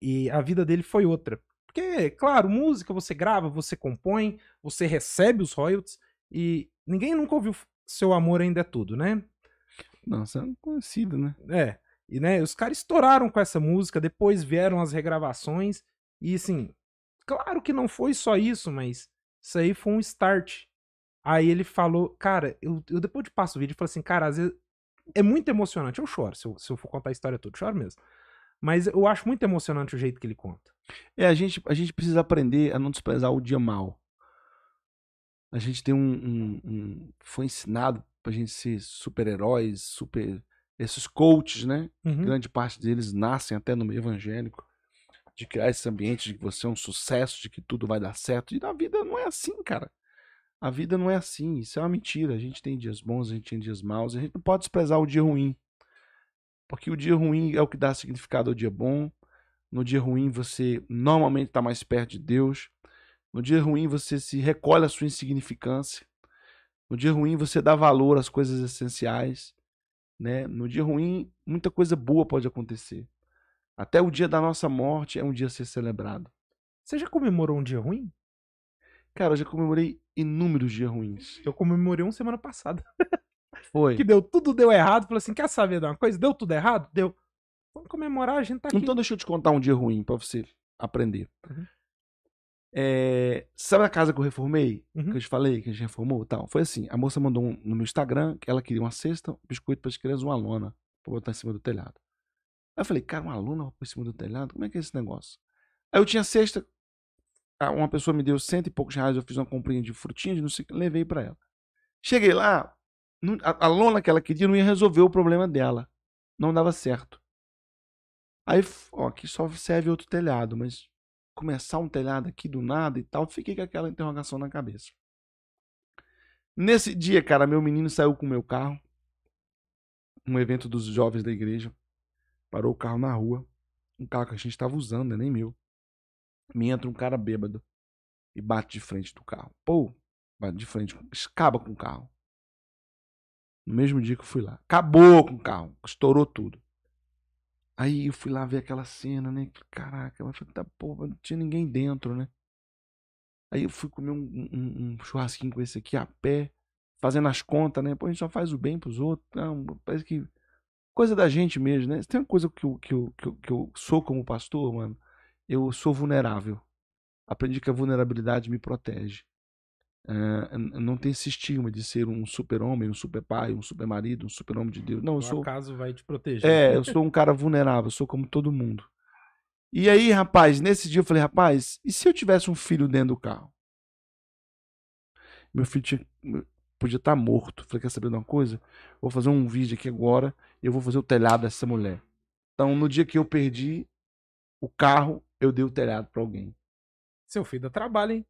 e a vida dele foi outra. Porque, claro, música você grava, você compõe, você recebe os royalties, e ninguém nunca ouviu seu Amor Ainda é Tudo, né? Nossa, é conhecido, né? É. E, né, os caras estouraram com essa música, depois vieram as regravações, e assim, claro que não foi só isso, mas isso aí foi um start. Aí ele falou, cara, eu, eu depois de passo o vídeo, falei assim, cara, às vezes é muito emocionante. Eu choro, se eu, se eu for contar a história toda, choro mesmo. Mas eu acho muito emocionante o jeito que ele conta. É, a gente, a gente precisa aprender a não desprezar o dia mal a gente tem um, um, um foi ensinado pra gente ser super-heróis, super esses coaches, né? Uhum. Grande parte deles nascem até no meio evangélico, de criar esse ambiente de que você é um sucesso, de que tudo vai dar certo. E na vida não é assim, cara. A vida não é assim, isso é uma mentira. A gente tem dias bons, a gente tem dias maus, a gente não pode desprezar o dia ruim. Porque o dia ruim é o que dá significado ao dia bom. No dia ruim você normalmente está mais perto de Deus. No dia ruim você se recolhe a sua insignificância. No dia ruim você dá valor às coisas essenciais. Né? No dia ruim, muita coisa boa pode acontecer. Até o dia da nossa morte é um dia a ser celebrado. Você já comemorou um dia ruim? Cara, eu já comemorei inúmeros dias ruins. Eu comemorei uma semana passada. Foi. Que deu tudo deu errado. Falei assim: quer saber de uma coisa? Deu tudo errado? Deu. Vamos comemorar, a gente tá aqui. Então deixa eu te contar um dia ruim pra você aprender. Uhum. É, sabe a casa que eu reformei? Uhum. Que eu te falei, que a gente reformou e tal? Foi assim, a moça mandou um, no meu Instagram que ela queria uma cesta, um biscoito para as crianças, uma lona pra botar em cima do telhado. Aí eu falei, cara, uma lona por cima do telhado? Como é que é esse negócio? Aí eu tinha ah, uma pessoa me deu cento e poucos reais, eu fiz uma comprinha de frutinhas, não sei, levei para ela. Cheguei lá, a, lona que ela queria não ia resolver o problema dela. Não dava certo. Aí, ó, aqui só serve outro telhado, mas começar um telhado aqui do nada e tal, fiquei com aquela interrogação na cabeça. Nesse dia, cara, meu menino saiu com o meu carro, um evento dos jovens da igreja, parou o carro na rua, um carro que a gente estava usando, não é nem meu. Me entra um cara bêbado e bate de frente do carro. Pô, bate de frente, acaba com o carro. No mesmo dia que eu fui lá. Acabou com o carro, estourou tudo. Aí eu fui lá ver aquela cena, né? Caraca, falei, tá, porra, não tinha ninguém dentro, né? Aí eu fui comer um, um- um churrasquinho com esse aqui a pé, fazendo as contas, né? Pô, a gente só faz o bem pros outros. Não, parece que. Coisa da gente mesmo, né? Tem uma coisa que eu, que, eu, que, eu, que eu sou como pastor, mano. Eu sou vulnerável. Aprendi que a vulnerabilidade me protege. É, não tem esse estigma de ser um super-homem, um super-pai, um super-marido, um super-homem de Deus. Não, eu O sou. acaso vai te proteger. É, eu sou um cara vulnerável, eu sou como todo mundo. E aí, rapaz, nesse dia eu falei, rapaz, e se eu tivesse um filho dentro do carro? Meu filho tinha- podia estar morto. Falei, quer saber de uma coisa? Vou fazer um vídeo aqui agora eu vou fazer o telhado dessa mulher. Então, no dia que eu perdi o carro, eu dei o telhado pra alguém. Seu filho dá trabalho, hein?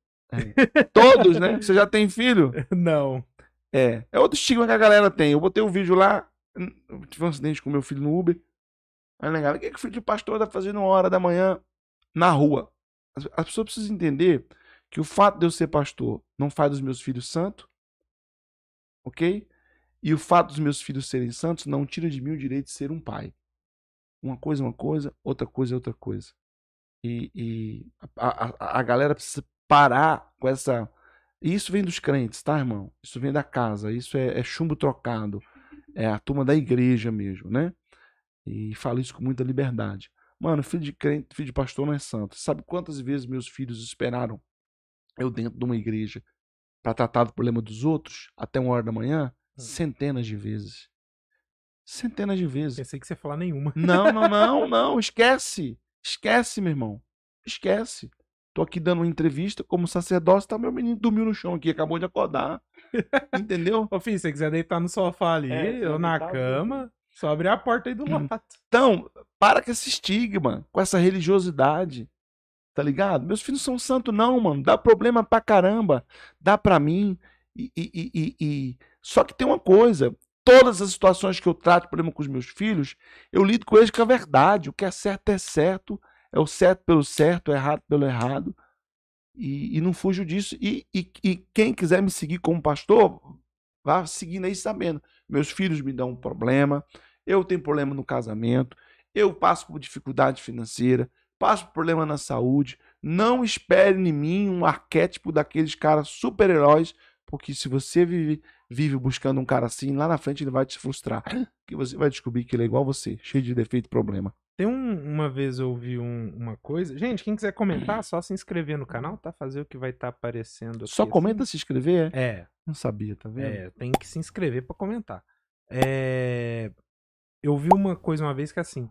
Todos, né? Você já tem filho? Não. É. É outro estigma que a galera tem. Eu botei um vídeo lá, eu tive um acidente com meu filho no Uber. Aí legal, o que, que o filho de pastor tá fazendo uma hora da manhã na rua? As, as pessoas precisam entender que o fato de eu ser pastor não faz dos meus filhos santos, ok? E o fato dos meus filhos serem santos não tira de mim o direito de ser um pai. Uma coisa é uma coisa, outra coisa é outra coisa. E, e a, a, a galera precisa parar com essa. E isso vem dos crentes, tá, irmão? Isso vem da casa, isso é, é chumbo trocado. É a turma da igreja mesmo, né? E falo isso com muita liberdade. Mano, filho de crente, filho de pastor não é santo. Sabe quantas vezes meus filhos esperaram eu dentro de uma igreja para tratar do problema dos outros até uma hora da manhã? Centenas de vezes. Centenas de vezes. Pensei que você ia falar nenhuma. Não, não, não, não. Esquece. Esquece, meu irmão. Esquece. Tô aqui dando uma entrevista como sacerdócio, tá? Meu menino dormiu no chão aqui, acabou de acordar. Entendeu? Ô, filho, se você quiser deitar no sofá ali, É, ou na cama, só abrir a porta aí do Hum. lado. Então, para com esse estigma, com essa religiosidade. Tá ligado? Meus filhos são santos, não, mano. Dá problema pra caramba. Dá pra mim. E, e- e- e- e- Só que tem uma coisa. Todas as situações que eu trato problema com os meus filhos, eu lido com eles com a verdade. O que é certo é certo. É o certo pelo certo, o errado pelo errado. E, e não fujo disso. E, e- e quem quiser me seguir como pastor, vá seguindo aí sabendo. Meus filhos me dão um problema. Eu tenho problema no casamento. Eu passo por dificuldade financeira. Passo por problema na saúde. Não espere em mim um arquétipo daqueles caras super-heróis. Porque se você vive, vive buscando um cara assim, lá na frente ele vai te frustrar. Que você vai descobrir que ele é igual você, cheio de defeito e problema. Tem um- uma vez eu ouvi um- uma coisa. Gente, quem quiser comentar, só se inscrever no canal, tá? Fazer o que vai estar aparecendo aqui. Só assim. comenta se inscrever, é? É, Não sabia, tá vendo? é, tem que se inscrever pra comentar. É, eu vi uma coisa uma vez que é assim: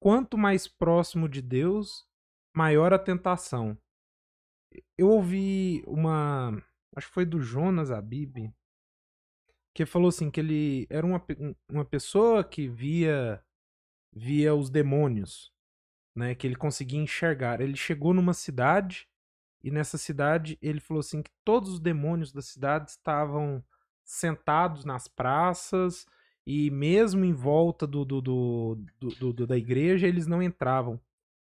quanto mais próximo de Deus, maior a tentação. Eu ouvi uma. Acho que foi do Jonas Abib. Que falou assim: que ele era uma, um- uma pessoa que via via os demônios, né? Que ele conseguia enxergar. Ele chegou numa cidade E nessa cidade, ele falou assim que todos os demônios da cidade estavam sentados nas praças e mesmo em volta do, do, do, do, do da igreja, eles não entravam.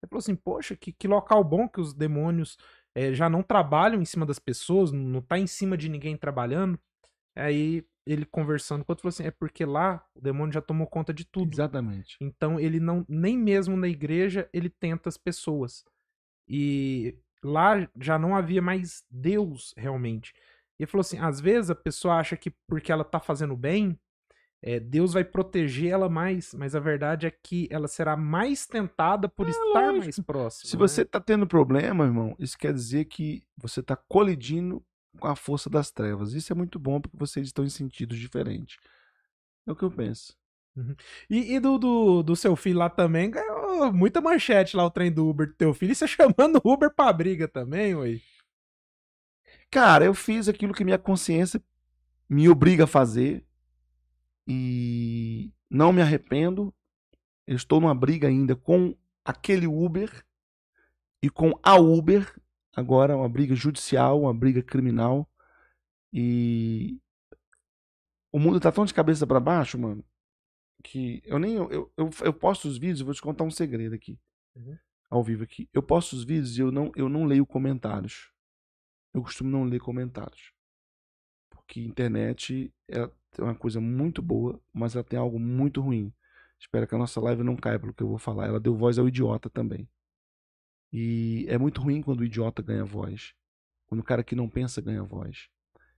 Ele falou assim, poxa, que, que local bom que os demônios é, já não trabalham em cima das pessoas, não tá em cima de ninguém trabalhando. Aí ele conversando com outro falou assim: é porque lá o demônio já tomou conta de tudo. Exatamente. Então ele não, nem mesmo na igreja, ele tenta as pessoas. E lá já não havia mais Deus realmente. E ele falou assim: às vezes a pessoa acha que porque ela tá fazendo bem, é, Deus vai proteger ela mais, mas a verdade é que ela será mais tentada por é, estar lógico. mais próxima. Se né? você está tendo problema, irmão, isso quer dizer que você está colidindo com a força das trevas. Isso é muito bom porque vocês estão em sentidos diferentes. É o que eu penso. Uhum. E, e do, do, do, seu filho lá também ganhou muita manchete lá o trem do Uber do teu filho. E você chamando o Uber pra briga também, ué? Cara, eu fiz aquilo que minha consciência me obriga a fazer e não me arrependo. Eu estou numa briga ainda com aquele Uber e com a Uber. Agora, uma briga judicial, uma briga criminal. E o mundo tá tão de cabeça para baixo, mano, que eu nem. Eu, eu, eu posto os vídeos, eu vou te contar um segredo aqui. Uhum. Ao vivo aqui. Eu posto os vídeos e eu não, eu não leio comentários. Eu costumo não ler comentários. Porque internet é, tem uma coisa muito boa, mas ela tem algo muito ruim. Espero que a nossa live não caia pelo que eu vou falar. Ela deu voz ao idiota também. E é muito ruim quando o idiota ganha voz. Quando o cara que não pensa ganha voz.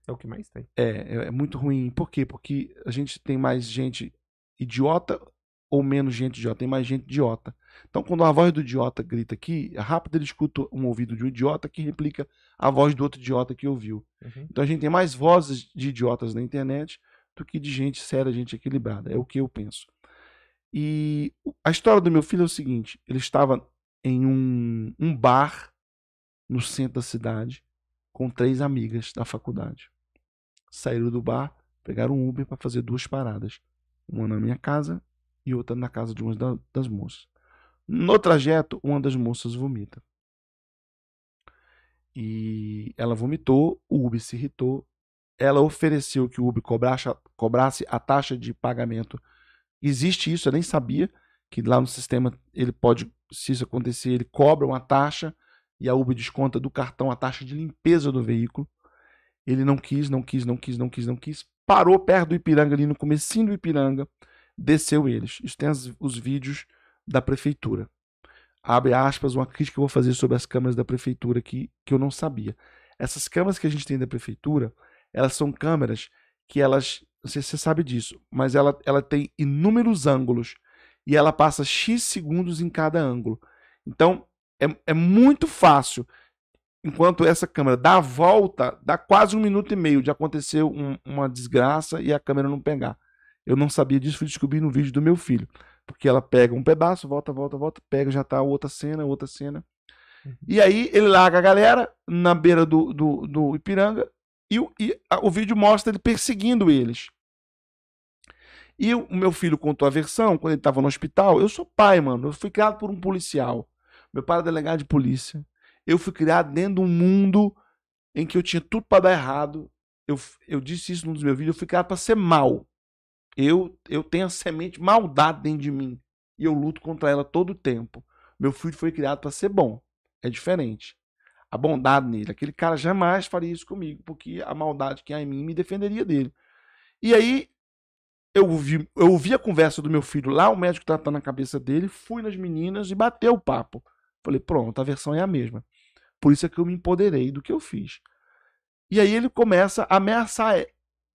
É o que mais tem. É, é, é muito ruim. Por quê? Porque a gente tem mais gente idiota ou menos gente idiota, tem mais gente idiota. Então, quando a voz do idiota grita aqui, é rápido ele escuta um ouvido de um idiota que replica a voz do outro idiota que ouviu. Uhum. Então, a gente tem mais vozes de idiotas na internet do que de gente séria, gente equilibrada. É o que eu penso. E a história do meu filho é o seguinte: ele estava em um, um bar no centro da cidade com três amigas da faculdade. Saíram do bar, pegaram um Uber para fazer duas paradas. Uma na minha casa e outra na casa de uma das moças. No trajeto, uma das moças vomita. E ela vomitou, o Uber se irritou, ela ofereceu que o Uber cobrasse, cobrasse a taxa de pagamento. Existe isso, eu nem sabia que lá no sistema ele pode, se isso acontecer, ele cobra uma taxa e a Uber desconta do cartão a taxa de limpeza do veículo. Ele não quis, não quis, não quis, não quis, não quis. Parou perto do Ipiranga, ali no comecinho do Ipiranga, desceu eles. Isso tem as, os vídeos da prefeitura. Abre aspas, uma crítica que eu vou fazer sobre as câmeras da prefeitura aqui, que eu não sabia. Essas câmeras que a gente tem da prefeitura, elas são câmeras que elas, você, você sabe disso, mas ela, ela tem inúmeros ângulos e ela passa X segundos em cada ângulo. Então, é, é muito fácil. Enquanto essa câmera dá a volta, dá quase um minuto e meio de acontecer um, uma desgraça e a câmera não pegar. Eu não sabia disso, fui descobrir no vídeo do meu filho. Porque ela pega um pedaço, volta, volta, volta, pega, já tá outra cena, outra cena. Uhum. E aí ele larga a galera na beira do, do, do Ipiranga e, e a, o vídeo mostra ele perseguindo eles. E o meu filho contou a versão quando ele estava no hospital. Eu sou pai, mano. Eu fui criado por um policial. Meu pai era delegado de polícia. Eu fui criado dentro de um mundo em que eu tinha tudo para dar errado. Eu, eu disse isso num dos meus vídeos. Eu fui criado para ser mal. Eu, eu tenho a semente maldade dentro de mim. E eu luto contra ela todo o tempo. Meu filho foi criado para ser bom. É diferente a bondade nele. Aquele cara jamais faria isso comigo, porque a maldade que há em mim me defenderia dele. E aí eu ouvi, eu ouvi a conversa do meu filho lá, o médico tratando a cabeça dele, fui nas meninas e bateu o papo. Falei, pronto, a versão é a mesma. Por isso é que eu me empoderei do que eu fiz. E aí ele começa a ameaçar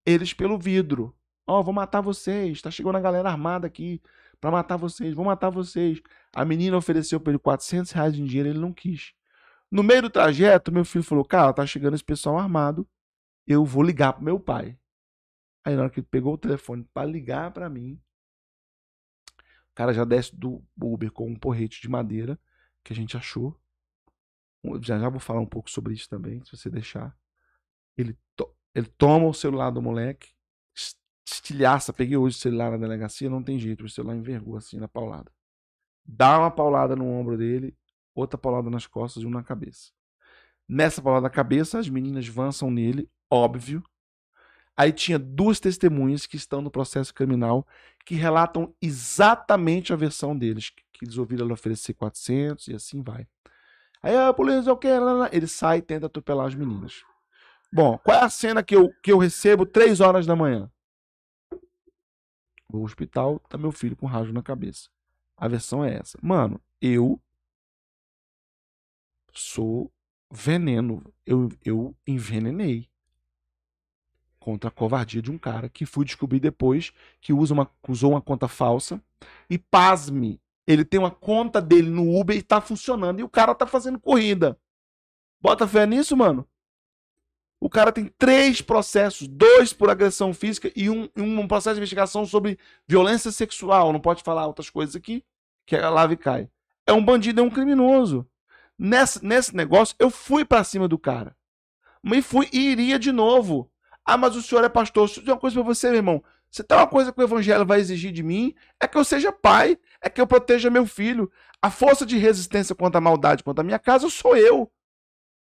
eles pelo vidro. Ó, oh, vou matar vocês. Tá chegando a galera armada aqui para matar vocês. Vou matar vocês. A menina ofereceu para ele 400 reais em dinheiro, ele não quis. No meio do trajeto, meu filho falou: Cara, tá chegando esse pessoal armado, eu vou ligar pro meu pai. Aí, na hora que ele pegou o telefone para ligar para mim, o cara já desce do Uber com um porrete de madeira que a gente achou. Já já vou falar um pouco sobre isso também, se você deixar. Ele, to ele toma o celular do moleque, estilhaça. Peguei hoje o celular na delegacia, não tem jeito, o celular envergou assim na paulada. Dá uma paulada no ombro dele outra paulada nas costas e uma na cabeça. Nessa palavra da cabeça, as meninas avançam nele, óbvio. Aí tinha duas testemunhas que estão no processo criminal que relatam exatamente a versão deles, que eles ouviram ele oferecer 400 e assim vai. Aí a polícia, o que? Ele sai e tenta atropelar as meninas. Bom, qual é a cena que eu, que eu recebo três horas da manhã? Vou ao hospital, tá meu filho com rasgo na cabeça. A versão é essa. Mano, eu sou veneno. Eu, eu envenenei. Contra a covardia de um cara que fui descobrir depois que usa uma, usou uma conta falsa. E pasme, ele tem uma conta dele no Uber e tá funcionando. E o cara tá fazendo corrida. Bota fé nisso, mano? O cara tem três processos, dois por agressão física e um, um processo de investigação sobre violência sexual. Não pode falar outras coisas aqui, que a lave cai. É um bandido, é um criminoso. Nesse, nesse negócio, eu fui para cima do cara. E fui e iria de novo. Ah, mas o senhor é pastor. Deixa eu dizer uma coisa para você, meu irmão. Se tem uma coisa que o evangelho vai exigir de mim, é que eu seja pai, é que eu proteja meu filho. A força de resistência contra a maldade, contra a minha casa, sou eu.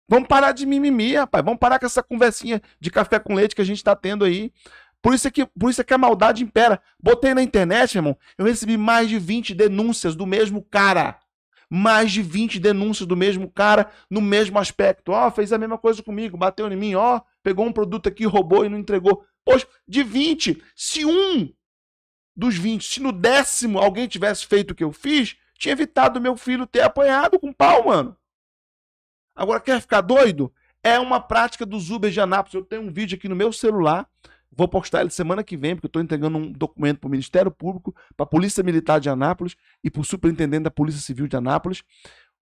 Vamos parar de mimimi, rapaz. Vamos parar com essa conversinha de café com leite que a gente tá tendo aí. Por isso, é que, por isso é que a maldade impera. Botei na internet, irmão, eu recebi mais de 20 denúncias do mesmo cara. Mais de 20 denúncias do mesmo cara no mesmo aspecto. Ó, oh, fez a mesma coisa comigo, bateu em mim, ó, oh, pegou um produto aqui, roubou e não entregou. Poxa, de 20, se um dos 20, se no décimo alguém tivesse feito o que eu fiz, tinha evitado meu filho ter apanhado com pau, mano. Agora, quer ficar doido? É uma prática dos Uber de Anápolis. Eu tenho um vídeo aqui no meu celular. Vou postar ele semana que vem, porque eu estou entregando um documento para o Ministério Público, para a Polícia Militar de Anápolis e para o Superintendente da Polícia Civil de Anápolis.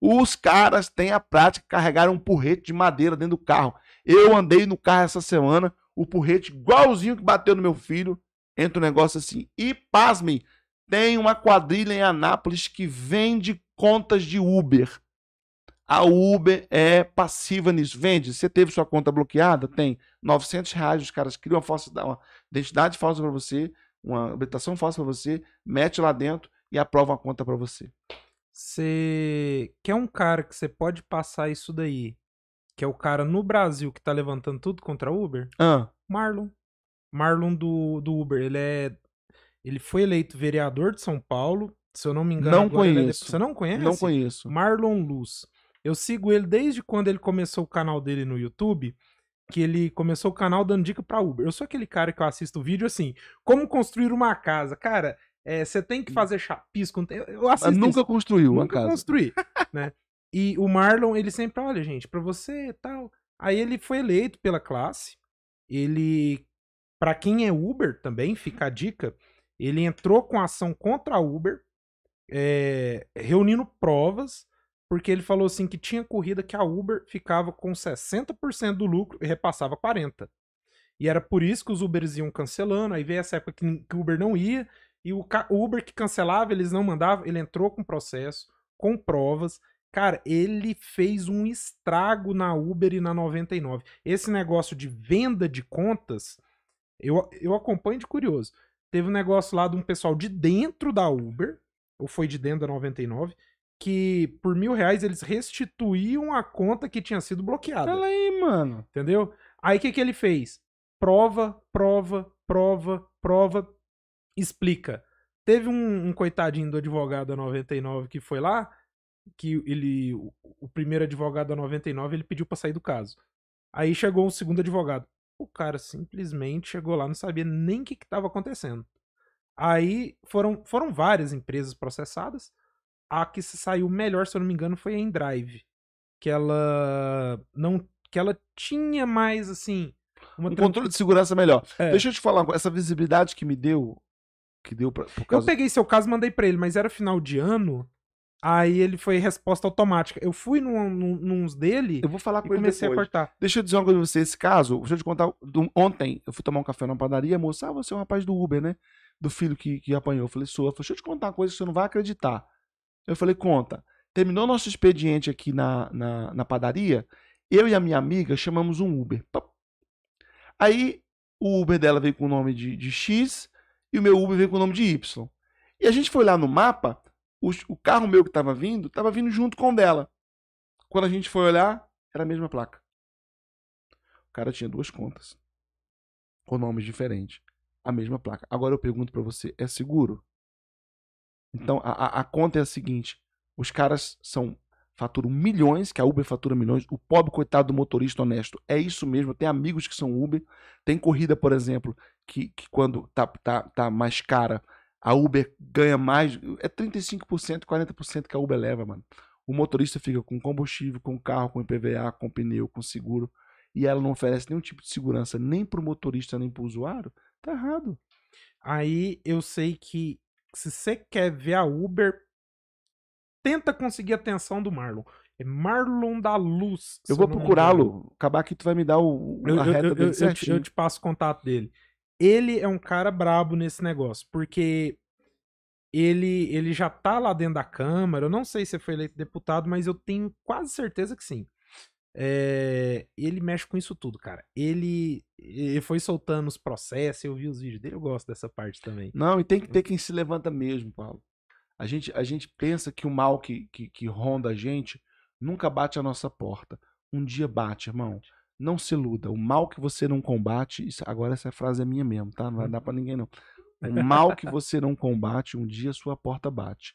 Os caras têm a prática de carregar um porrete de madeira dentro do carro. Eu andei no carro essa semana, o porrete igualzinho que bateu no meu filho. Entra um negócio assim. E, pasmem, tem uma quadrilha em Anápolis que vende contas de Uber. A Uber é passiva nisso. Vende. Você teve sua conta bloqueada? Tem. 900 reais. Os caras criam uma, falsa, uma identidade falsa para você, uma habilitação falsa para você, mete lá dentro e aprova a conta para você. Você quer um cara que você pode passar isso daí, que é o cara no Brasil que tá levantando tudo contra a Uber? Ah. Marlon. Marlon do, do Uber. Ele é. Ele foi eleito vereador de São Paulo. Se eu não me engano, não é conheço. É... Você não conhece? Não conheço. Marlon Luz. Eu sigo ele desde quando ele começou o canal dele no YouTube, que ele começou o canal dando dica pra Uber. Eu sou aquele cara que eu assisto vídeo assim, como construir uma casa. Cara, você é, tem que fazer chapisco. Eu assisto Mas nunca isso. construiu uma nunca casa. construí, né? E o Marlon, ele sempre, olha, gente, pra você tal. Aí ele foi eleito pela classe. Ele, para quem é Uber também, fica a dica, ele entrou com ação contra a Uber, é, reunindo provas porque ele falou assim que tinha corrida que a Uber ficava com 60% do lucro e repassava 40%. E era por isso que os Ubers iam cancelando, aí veio essa época que, o Uber não ia, e o, Uber que cancelava, eles não mandavam, ele entrou com processo, com provas. Cara, ele fez um estrago na Uber e na 99. Esse negócio de venda de contas, eu, eu acompanho de curioso. Teve um negócio lá de um pessoal de dentro da Uber, ou foi de dentro da 99, que por mil reais eles restituíam a conta que tinha sido bloqueada. Fala aí, mano. Entendeu? Aí o que, que ele fez? Prova, prova, prova, prova, explica. Teve um, um coitadinho do advogado da 99 que foi lá, que ele, o, o primeiro advogado da 99, ele pediu para sair do caso. Aí chegou o segundo advogado. O cara simplesmente chegou lá, não sabia nem o que estava acontecendo. Aí foram, foram várias empresas processadas a que se saiu melhor, se eu não me engano, foi a Endrive. Que ela não. Que ela tinha mais, assim. um controle de segurança melhor. É. Deixa eu te falar, essa visibilidade que me deu. Que deu pra, causa... Eu peguei seu caso e mandei pra ele, mas era final de ano. Aí ele foi resposta automática. Eu fui num, num, nos dele. Eu vou falar com ele comecei depois. a cortar. Deixa eu dizer uma coisa pra você. Esse caso, deixa eu te contar. Ontem, eu fui tomar um café na padaria. A moça, ah, você é um rapaz do Uber, né? Do filho que, que apanhou. Eu falei, sou. Deixa eu te contar uma coisa que você não vai acreditar. Eu falei, conta. Terminou nosso expediente aqui na, na, na padaria, eu e a minha amiga chamamos um Uber. Aí o Uber dela veio com o nome de, de X e o meu Uber veio com o nome de Y. E a gente foi lá no mapa, o, o carro meu que estava vindo, estava vindo junto com o dela. Quando a gente foi olhar, Era a mesma placa. O cara tinha duas contas. Com nomes diferentes. A mesma placa. Agora eu pergunto para você, é seguro? Então, a, a, conta é a seguinte. Os caras são faturam milhões, que a Uber fatura milhões, o pobre coitado do motorista honesto. É isso mesmo, tem amigos que são Uber, tem corrida, por exemplo, que, que quando tá, tá, tá mais cara, a Uber ganha mais, é 35%, 40% que a Uber leva, mano. O motorista fica com combustível, com carro, com IPVA, com pneu, com seguro, e ela não oferece nenhum tipo de segurança nem para o motorista, nem para o usuário, tá errado. Aí eu sei que se você quer ver a Uber tenta conseguir a atenção do Marlon. É Marlon da Luz. Eu vou procurá-lo. Acabar aqui, tu vai me dar o, eu, a reta eu, dele eu, eu, te, eu te passo o contato dele. Ele é um cara brabo nesse negócio, porque ele, ele já tá lá dentro da Câmara. Eu não sei se foi eleito deputado, mas eu tenho quase certeza que sim. É, ele mexe com isso tudo, cara. Ele, ele foi soltando os processos, eu vi os vídeos dele, eu gosto dessa parte também. Não, e tem que ter quem se levanta mesmo, Paulo. A gente, a gente pensa que o mal que, que, que ronda a gente nunca bate a nossa porta. Um dia bate, irmão. Não se iluda. O mal que você não combate. Isso, agora essa frase é minha mesmo, tá? Não vai dar pra ninguém, não. O mal que você não combate, um dia sua porta bate.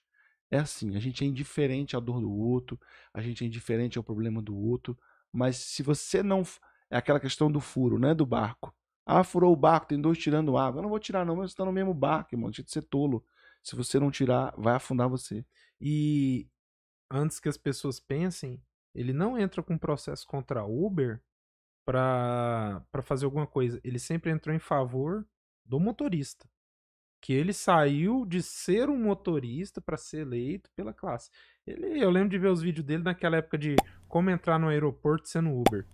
É assim, a gente é indiferente à dor do outro, a gente é indiferente ao problema do outro, mas se você não. É aquela questão do furo, né? Do barco. Ah, furou o barco, tem dois tirando água. Eu não vou tirar, não, mas você tá no mesmo barco, irmão. Deixa de ser tolo. Se você não tirar, vai afundar você. E antes que as pessoas pensem, ele não entra com processo contra a Uber para fazer alguma coisa. Ele sempre entrou em favor do motorista. Que ele saiu de ser um motorista para ser eleito pela classe. Ele, eu lembro de ver os vídeos dele naquela época de como entrar no aeroporto sendo Uber.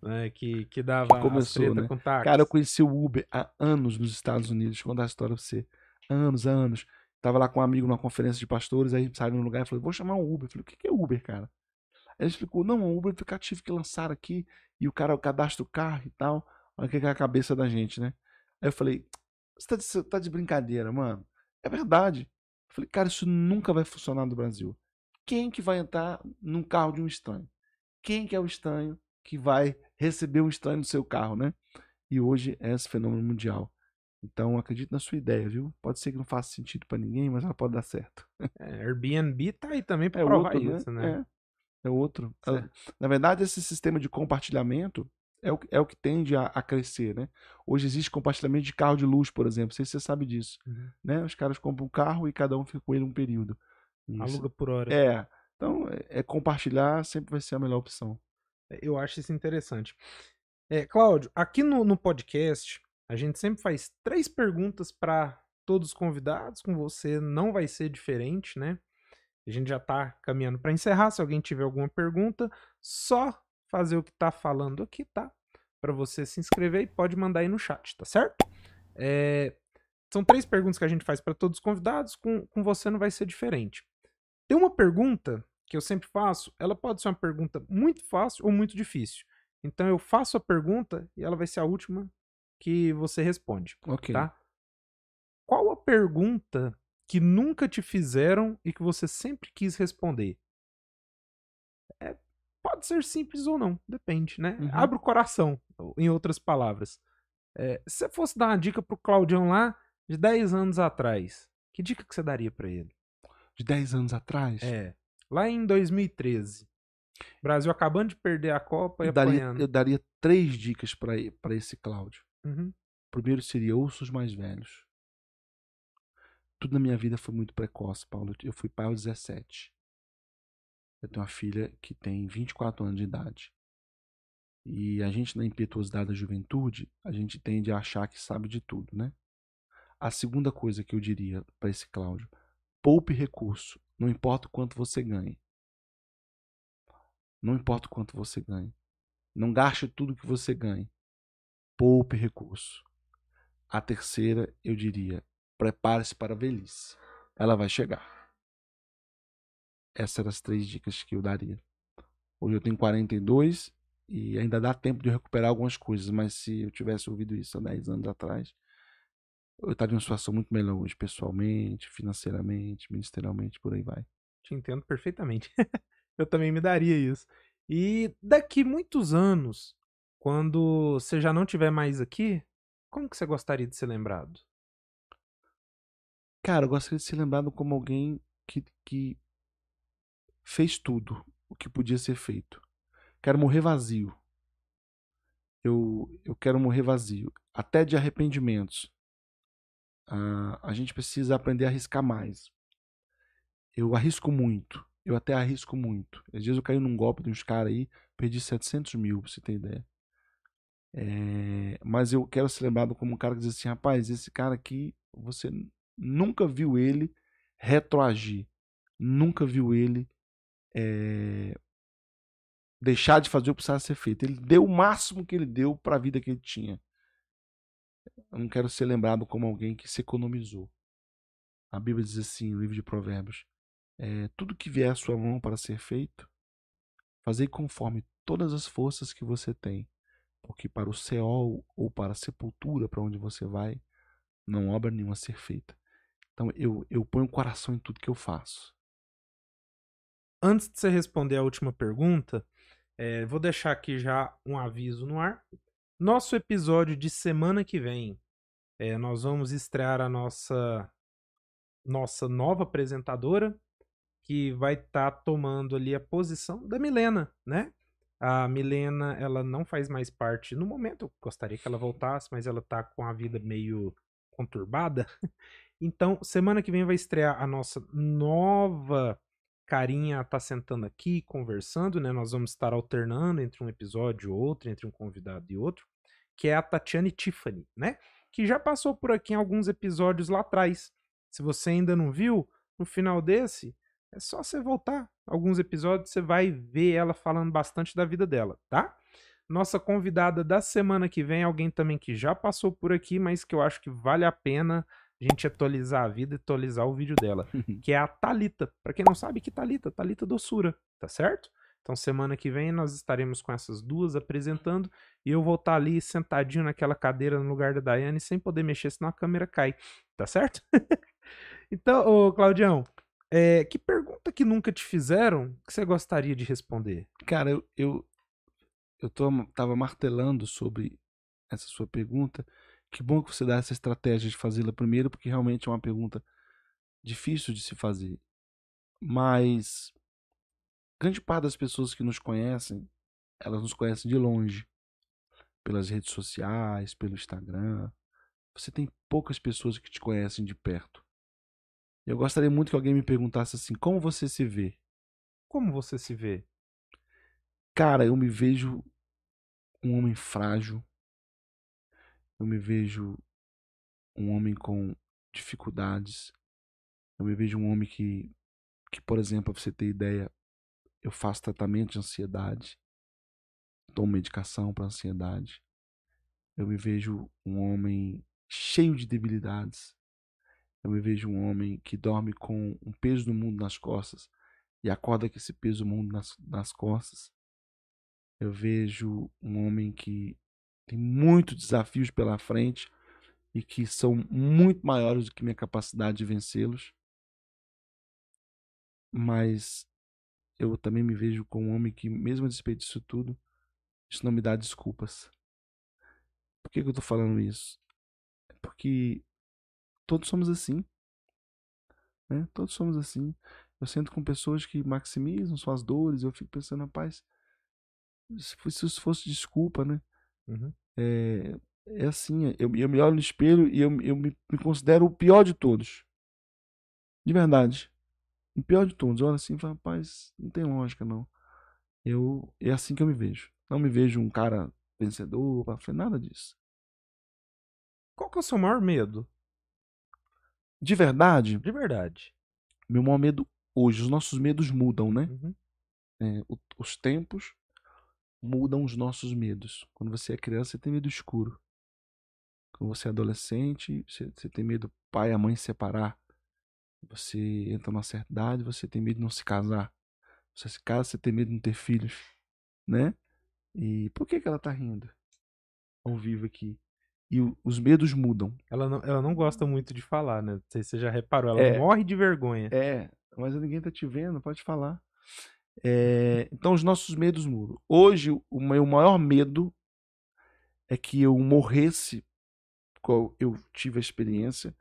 Né, que, que dava que começou, né? com táxi. Cara, eu conheci o Uber há anos nos Estados Unidos. Deixa eu contar a história pra você. Anos, anos. Tava lá com um amigo numa conferência de pastores, aí saiu no lugar e falou: vou chamar um Uber. Eu falei, o que é Uber, cara? Aí ele explicou, não, um Uber é aplicativo que lançaram aqui, e o cara cadastra o carro e tal. Olha que é a cabeça da gente, né? Aí eu falei, você tá de, tá de brincadeira, mano? É verdade. Eu falei, cara, isso nunca vai funcionar no Brasil. Quem que vai entrar num carro de um estranho? Quem que é o estranho que vai receber um estranho no seu carro, né? E hoje é esse fenômeno mundial. Então, acredito na sua ideia, viu? Pode ser que não faça sentido para ninguém, mas ela pode dar certo. É, Airbnb tá aí também para é provar outro, né? isso, né? né? É, é outro. Na verdade, esse sistema de compartilhamento é o, é o que tende a, a, crescer, né? Hoje existe compartilhamento de carro de luxo, por exemplo. Não sei se você sabe disso. Uhum. Né? Os caras compram um carro e cada um fica com ele um período. Isso. Aluga por hora. É. Então, é, é, compartilhar sempre vai ser a melhor opção. Eu acho isso interessante. É, Cláudio, aqui no, no podcast, a gente sempre faz três perguntas para todos os convidados, com você não vai ser diferente, né? A gente já está caminhando para encerrar. Se alguém tiver alguma pergunta, só fazer o que está falando aqui, tá? Para você se inscrever e pode mandar aí no chat, tá certo? É... São três perguntas que a gente faz para todos os convidados, com, com você não vai ser diferente. Tem uma pergunta que eu sempre faço, ela pode ser uma pergunta muito fácil ou muito difícil. Então eu faço a pergunta e ela vai ser a última que você responde. Ok. Tá? Qual a pergunta que nunca te fizeram e que você sempre quis responder? Pode ser simples ou não, depende, né? Uhum. Abre o coração, em outras palavras. É, se você fosse dar uma dica pro Claudião lá de 10 anos atrás, que dica que você daria para ele? De 10 anos atrás? É. Lá em 2013. Brasil acabando de perder a Copa eu e daria, apanhando. Eu daria três dicas para esse Cláudio. Uhum. Primeiro seria ouça os mais velhos. Tudo na minha vida foi muito precoce, Paulo. Eu fui pai aos 17. Eu tenho uma filha que tem 24 anos de idade. E a gente, na impetuosidade da juventude, a gente tende a achar que sabe de tudo, né? A segunda coisa que eu diria para esse Cláudio: poupe recurso, não importa o quanto você ganhe. Não importa o quanto você ganhe. Não gaste tudo que você ganhe poupe recurso. A terceira, eu diria, prepare-se para a velhice. Ela vai chegar. Essas eram as três dicas que eu daria. Hoje eu tenho 42 e ainda dá tempo de recuperar algumas coisas, mas se eu tivesse ouvido isso há 10 anos atrás, eu estaria em uma situação muito melhor hoje, pessoalmente, financeiramente, ministerialmente, por aí vai. Te entendo perfeitamente. eu também me daria isso. E daqui muitos anos, quando você já não tiver mais aqui, como que você gostaria de ser lembrado? Cara, eu gostaria de ser lembrado como alguém que, que fez tudo o que podia ser feito. Quero morrer vazio. Eu, eu quero morrer vazio. Até de arrependimentos. Ah, a gente precisa aprender a arriscar mais. Eu arrisco muito. Eu até arrisco muito. Às vezes eu caí num golpe de uns caras aí, perdi 700 mil, pra você ter ideia. É, mas eu quero ser lembrado como um cara que diz assim: rapaz, esse cara aqui, você nunca viu ele retroagir. Nunca viu ele é, deixar de fazer o que precisava ser feito. Ele deu o máximo que ele deu para a vida que ele tinha. Eu não quero ser lembrado como alguém que se economizou. A Bíblia diz assim, no livro de Provérbios: é, tudo que vier à sua mão para ser feito, fazei conforme todas as forças que você tem, porque para o céu ou para a sepultura, para onde você vai, não obra nenhuma a ser feita. Então eu, eu ponho o coração em tudo que eu faço. Antes de você responder a última pergunta, é, vou deixar aqui já um aviso no ar. Nosso episódio de semana que vem, é, nós vamos estrear a nossa nossa nova apresentadora, que vai estar tá tomando ali a posição da Milena, né? A Milena, ela não faz mais parte no momento, eu gostaria que ela voltasse, mas ela tá com a vida meio conturbada. Então, semana que vem vai estrear a nossa nova carinha tá sentando aqui, conversando, né? Nós vamos estar alternando entre um episódio e outro, entre um convidado e outro, que é a Tatiane Tiffany, né? Que já passou por aqui em alguns episódios lá atrás. Se você ainda não viu, no final desse, é só você voltar alguns episódios, você vai ver ela falando bastante da vida dela, tá? Nossa convidada da semana que vem, alguém também que já passou por aqui, mas que eu acho que vale a pena a gente atualizar a vida e atualizar o vídeo dela, que é a Talita. Para quem não sabe, que Talita, Talita doçura, tá certo? Então semana que vem nós estaremos com essas duas apresentando e eu vou estar ali sentadinho naquela cadeira no lugar da Daiane sem poder mexer, senão a câmera cai, tá certo? então, ô Claudião, é, que pergunta que nunca te fizeram que você gostaria de responder? Cara, eu, eu, eu tô, tava martelando sobre essa sua pergunta. Que bom que você dá essa estratégia de fazê-la primeiro, porque realmente é uma pergunta difícil de se fazer. Mas grande parte das pessoas que nos conhecem, elas nos conhecem de longe, pelas redes sociais, pelo Instagram. Você tem poucas pessoas que te conhecem de perto. Eu gostaria muito que alguém me perguntasse assim: como você se vê? Como você se vê? Cara, eu me vejo um homem frágil. Eu me vejo um homem com dificuldades. Eu me vejo um homem que, que por exemplo, pra você ter ideia, eu faço tratamento de ansiedade. Tomo medicação para ansiedade. Eu me vejo um homem cheio de debilidades. Eu me vejo um homem que dorme com um peso do mundo nas costas e acorda com esse peso do mundo nas, nas costas. Eu vejo um homem que tem muitos desafios pela frente e que são muito maiores do que minha capacidade de vencê-los. Mas eu também me vejo como um homem que, mesmo a despeito disso tudo, isso não me dá desculpas. Por que, que eu estou falando isso? É porque todos somos assim. Né? Todos somos assim. Eu sinto com pessoas que maximizam suas dores, eu fico pensando, rapaz, se isso fosse desculpa, né? Uhum. É, é assim, eu, eu me olho no espelho e eu, eu me, me considero o pior de todos. De verdade. O pior de todos. Eu olho assim e falo, rapaz, não tem lógica não. Eu, é assim que eu me vejo. Não me vejo um cara vencedor, nada disso. Qual que é o seu maior medo? De verdade? De verdade. Meu maior medo hoje, os nossos medos mudam, né? Uhum. É, os tempos mudam os nossos medos. Quando você é criança, você tem medo escuro. Quando você é adolescente, você, você tem medo pai e a mãe se separar. Você entra numa certa idade, você tem medo de não se casar. Você se casa, você tem medo de não ter filhos, né? E por que, que ela tá rindo? Ao vivo aqui e o, os medos mudam. Ela não, ela não gosta muito de falar, né? Você já reparou, ela é, morre de vergonha. É, mas ninguém tá te vendo, pode falar. É, então, os nossos medos mudam. Hoje, o meu maior medo é que eu morresse, qual eu tive a experiência,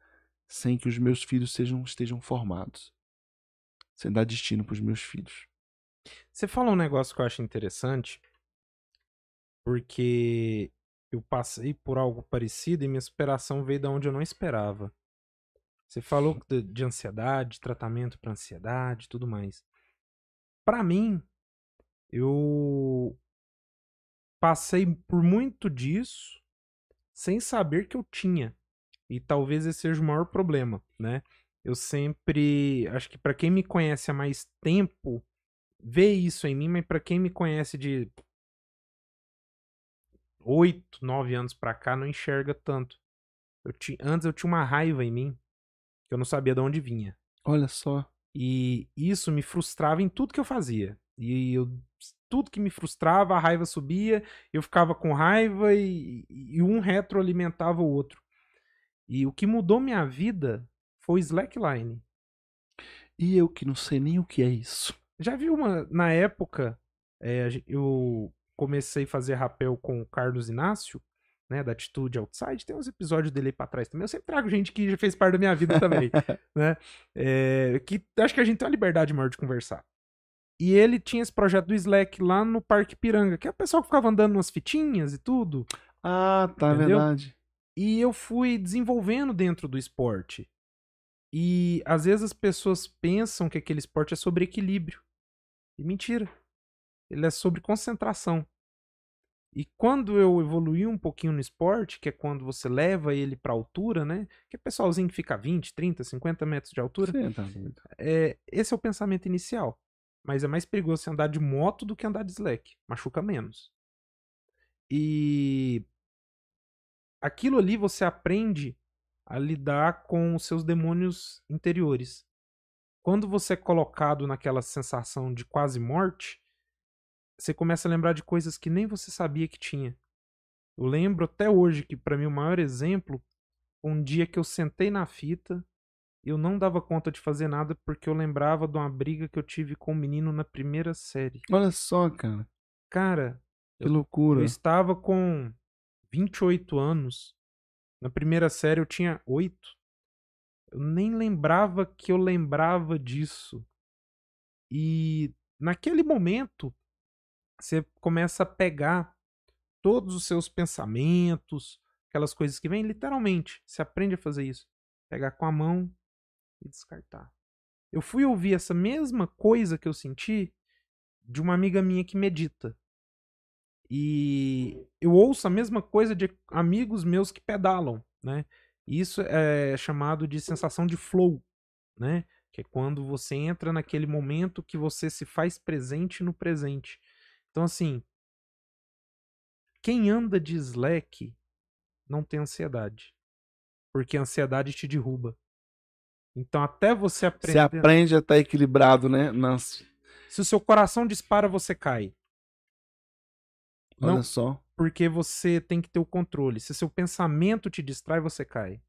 sem que os meus filhos sejam, estejam formados. Sem dar destino para os meus filhos. Você falou um negócio que eu acho interessante, porque eu passei por algo parecido e minha superação veio da onde eu não esperava. Você falou de, de ansiedade, tratamento para ansiedade, tudo mais. Para mim, eu passei por muito disso sem saber que eu tinha. E talvez esse seja o maior problema, né? Eu sempre, acho que para quem me conhece há mais tempo, vê isso em mim, mas para quem me conhece de oito, nove anos pra cá, não enxerga tanto. Eu ti, antes eu tinha uma raiva em mim que eu não sabia de onde vinha. Olha só. E isso me frustrava em tudo que eu fazia. E eu, tudo que me frustrava, a raiva subia, eu ficava com raiva e, e um retroalimentava o outro. E o que mudou minha vida foi o slackline. E eu que não sei nem o que é isso. Já vi uma. Na época, é, eu comecei a fazer rapel com o Carlos Inácio, né? Da Atitude Outside. Tem uns episódios dele aí pra trás também. Eu sempre trago gente que já fez parte da minha vida também, né? É, que acho que a gente tem uma liberdade maior de conversar. E ele tinha esse projeto do Slack lá no Parque Piranga, que é o pessoal que ficava andando umas fitinhas e tudo. Ah, tá, Entendeu? verdade. E eu fui desenvolvendo dentro do esporte. E às vezes as pessoas pensam que aquele esporte é sobre equilíbrio. E mentira. Ele é sobre concentração. E quando eu evoluí um pouquinho no esporte, que é quando você leva ele para altura, né? Que é pessoalzinho que fica 20, 30, 50 metros de altura. Sim, tá é, esse é o pensamento inicial. Mas é mais perigoso você andar de moto do que andar de slack. Machuca menos. E aquilo ali você aprende a lidar com os seus demônios interiores. Quando você é colocado naquela sensação de quase morte, você começa a lembrar de coisas que nem você sabia que tinha. Eu lembro até hoje que para mim o maior exemplo, um dia que eu sentei na fita, eu não dava conta de fazer nada porque eu lembrava de uma briga que eu tive com um menino na primeira série. Olha só, cara. Cara, que eu, loucura. Eu estava com 28 anos. Na primeira série eu tinha 8. Eu nem lembrava que eu lembrava disso. E naquele momento você começa a pegar todos os seus pensamentos, aquelas coisas que vêm, literalmente. Você aprende a fazer isso. Pegar com a mão e descartar. Eu fui ouvir essa mesma coisa que eu senti de uma amiga minha que medita. E eu ouço a mesma coisa de amigos meus que pedalam, né? Isso é chamado de sensação de flow, né? Que é quando você entra naquele momento que você se faz presente no presente. Então, assim, quem anda de Slack não tem ansiedade. Porque a ansiedade te derruba. Então, até você aprender. Você aprende a estar equilibrado, né? Nas... Se o seu coração dispara, você cai. Olha não, só. Porque você tem que ter o controle. Se seu pensamento te distrai, você cai.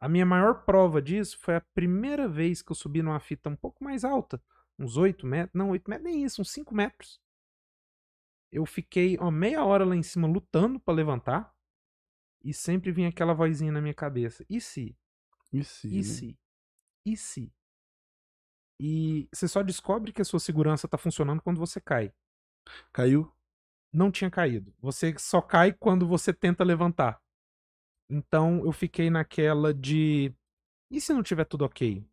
A minha maior prova disso foi a primeira vez que eu subi numa fita um pouco mais alta. Uns 8 metros. Não, 8 metros, nem isso, uns 5 metros. Eu fiquei uma meia hora lá em cima lutando para levantar. E sempre vinha aquela vozinha na minha cabeça. E se? E se? E né? se? E se? E você só descobre que a sua segurança está funcionando quando você cai. Caiu? Não tinha caído. Você só cai quando você tenta levantar. Então eu fiquei naquela de. E se não tiver tudo ok?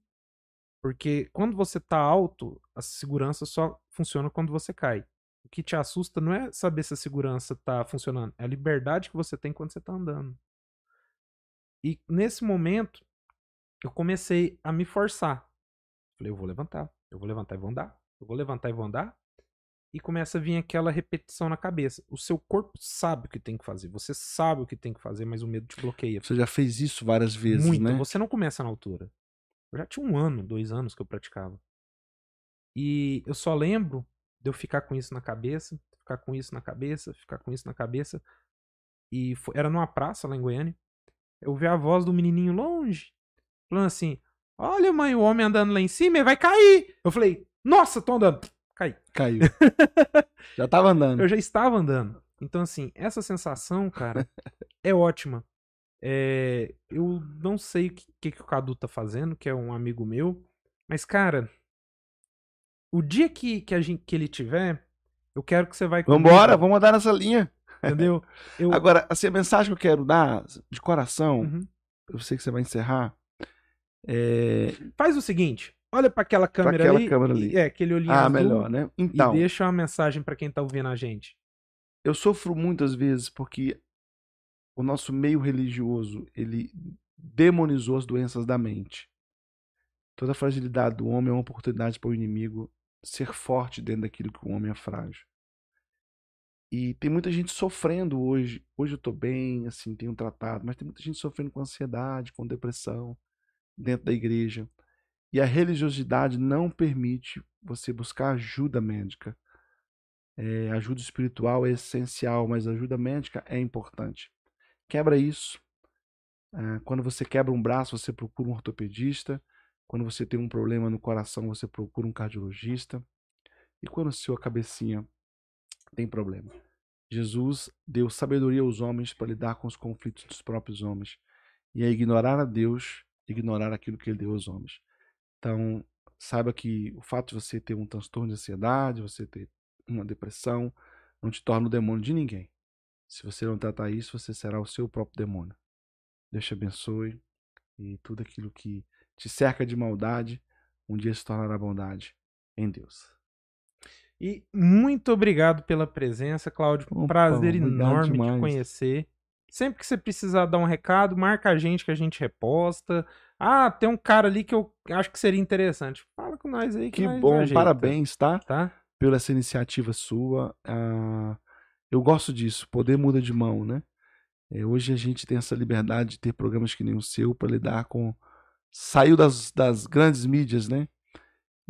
Porque quando você tá alto, a segurança só funciona quando você cai. O que te assusta não é saber se a segurança tá funcionando, é a liberdade que você tem quando você tá andando. E nesse momento, eu comecei a me forçar. Falei, eu vou levantar, eu vou levantar e vou andar, eu vou levantar e vou andar. E começa a vir aquela repetição na cabeça. O seu corpo sabe o que tem que fazer, você sabe o que tem que fazer, mas o medo te bloqueia. Você já fez isso várias vezes, Muito. né? Você não começa na altura. Eu já tinha um ano, dois anos que eu praticava. E eu só lembro de eu ficar com isso na cabeça, ficar com isso na cabeça, ficar com isso na cabeça. E foi, era numa praça lá em Goiânia. Eu vi a voz do menininho longe, falando assim: Olha, mãe, o homem andando lá em cima, ele vai cair. Eu falei: Nossa, tô andando. caí. Caiu. Já tava andando. Eu já estava andando. Então, assim, essa sensação, cara, é ótima. É, eu não sei o que, que, que o Cadu tá fazendo, que é um amigo meu. Mas, cara, o dia que, que, a gente, que ele tiver, eu quero que você vai comigo, Vambora, vamos andar nessa linha. Entendeu? Eu, Agora, assim, a mensagem que eu quero dar de coração, Uhum. eu sei que você vai encerrar, é... Faz o seguinte, olha pra aquela câmera aquela ali. câmera ali. É, aquele olhinho Ah, azul, melhor, né? E Então, deixa uma mensagem pra quem tá ouvindo a gente. eu sofro muitas vezes porque o nosso meio religioso, ele demonizou as doenças da mente. Toda fragilidade do homem é uma oportunidade para o inimigo ser forte dentro daquilo que o homem é frágil. E tem muita gente sofrendo hoje. Hoje eu tô bem, assim, tenho tratado, mas tem muita gente sofrendo com ansiedade, com depressão dentro da igreja. E a religiosidade não permite você buscar ajuda médica. É, ajuda espiritual é essencial, mas ajuda médica é importante. Quebra isso. Ah, quando você quebra um braço, você procura um ortopedista. Quando você tem um problema no coração, você procura um cardiologista. E quando sua cabecinha tem problema. Jesus deu sabedoria aos homens para lidar com os conflitos dos próprios homens. E é ignorar a Deus, ignorar aquilo que ele deu aos homens. Então, saiba que o fato de você ter um transtorno de ansiedade, você ter uma depressão, não te torna o demônio de ninguém. Se você não tratar isso, você será o seu próprio demônio. Deus te abençoe e tudo aquilo que te cerca de maldade, um dia se tornará bondade em Deus. E muito obrigado pela presença, Cláudio. Um prazer enorme demais. te conhecer. Sempre que você precisar dar um recado, marca a gente que a gente reposta. Ah, tem um cara ali que eu acho que seria interessante. Fala com nós aí que, Que nós bom, ajeita, parabéns, tá? Tá? Pela essa iniciativa sua. Ah, eu gosto disso, poder muda de mão, né? É, hoje a gente tem essa liberdade de ter programas que nem o seu para lidar com. Saiu das, das grandes mídias, né?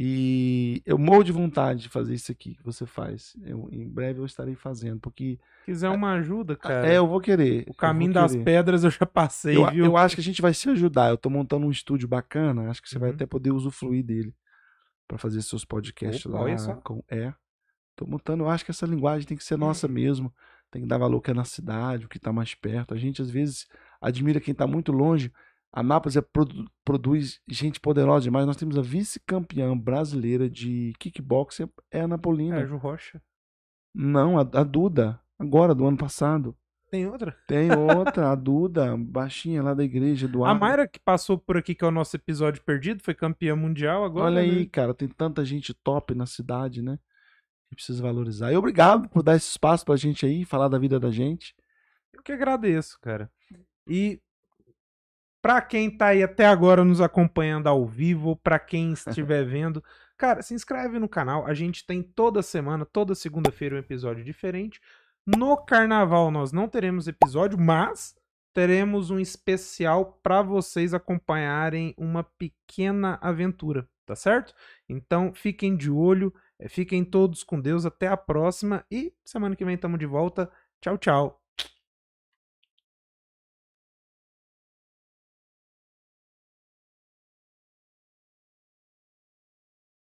E eu morro de vontade de fazer isso aqui que você faz. Eu, em breve eu estarei fazendo, porque Se quiser uma ajuda, cara. é, eu vou querer. O caminho das querer. pedras eu já passei, Eu, viu? eu acho que a gente vai se ajudar. Eu tô montando um estúdio bacana, acho que você vai Uhum. até poder usufruir dele para fazer seus podcasts Opa, lá. olha só. Com, é. Tô montando, eu acho que essa linguagem tem que ser nossa mesmo. Tem que dar valor que é na cidade, o que tá mais perto. A gente às vezes admira quem tá muito longe. A Mapas é, produ- produz gente poderosa demais. Nós temos a vice-campeã brasileira de kickboxing, é a Ana Paulina. É, Ju Rocha. Não, a, a Duda, agora, do ano passado. Tem outra? Tem outra, a Duda, baixinha lá da igreja do A Mayra que passou por aqui, que é o nosso episódio perdido, foi campeã mundial agora. Olha aí, né? cara, tem tanta gente top na cidade, né? Que precisa valorizar. E obrigado por dar esse espaço pra gente aí, falar da vida da gente. Eu que agradeço, cara. E pra quem tá aí até agora nos acompanhando ao vivo, pra quem estiver vendo, cara, se inscreve no canal. A gente tem toda semana, toda segunda-feira um episódio diferente. No carnaval nós não teremos episódio, mas teremos um especial pra vocês acompanharem uma pequena aventura, tá certo? Então fiquem de olho, eh, fiquem todos com Deus, até a próxima e semana que vem estamos de volta. Tchau, tchau.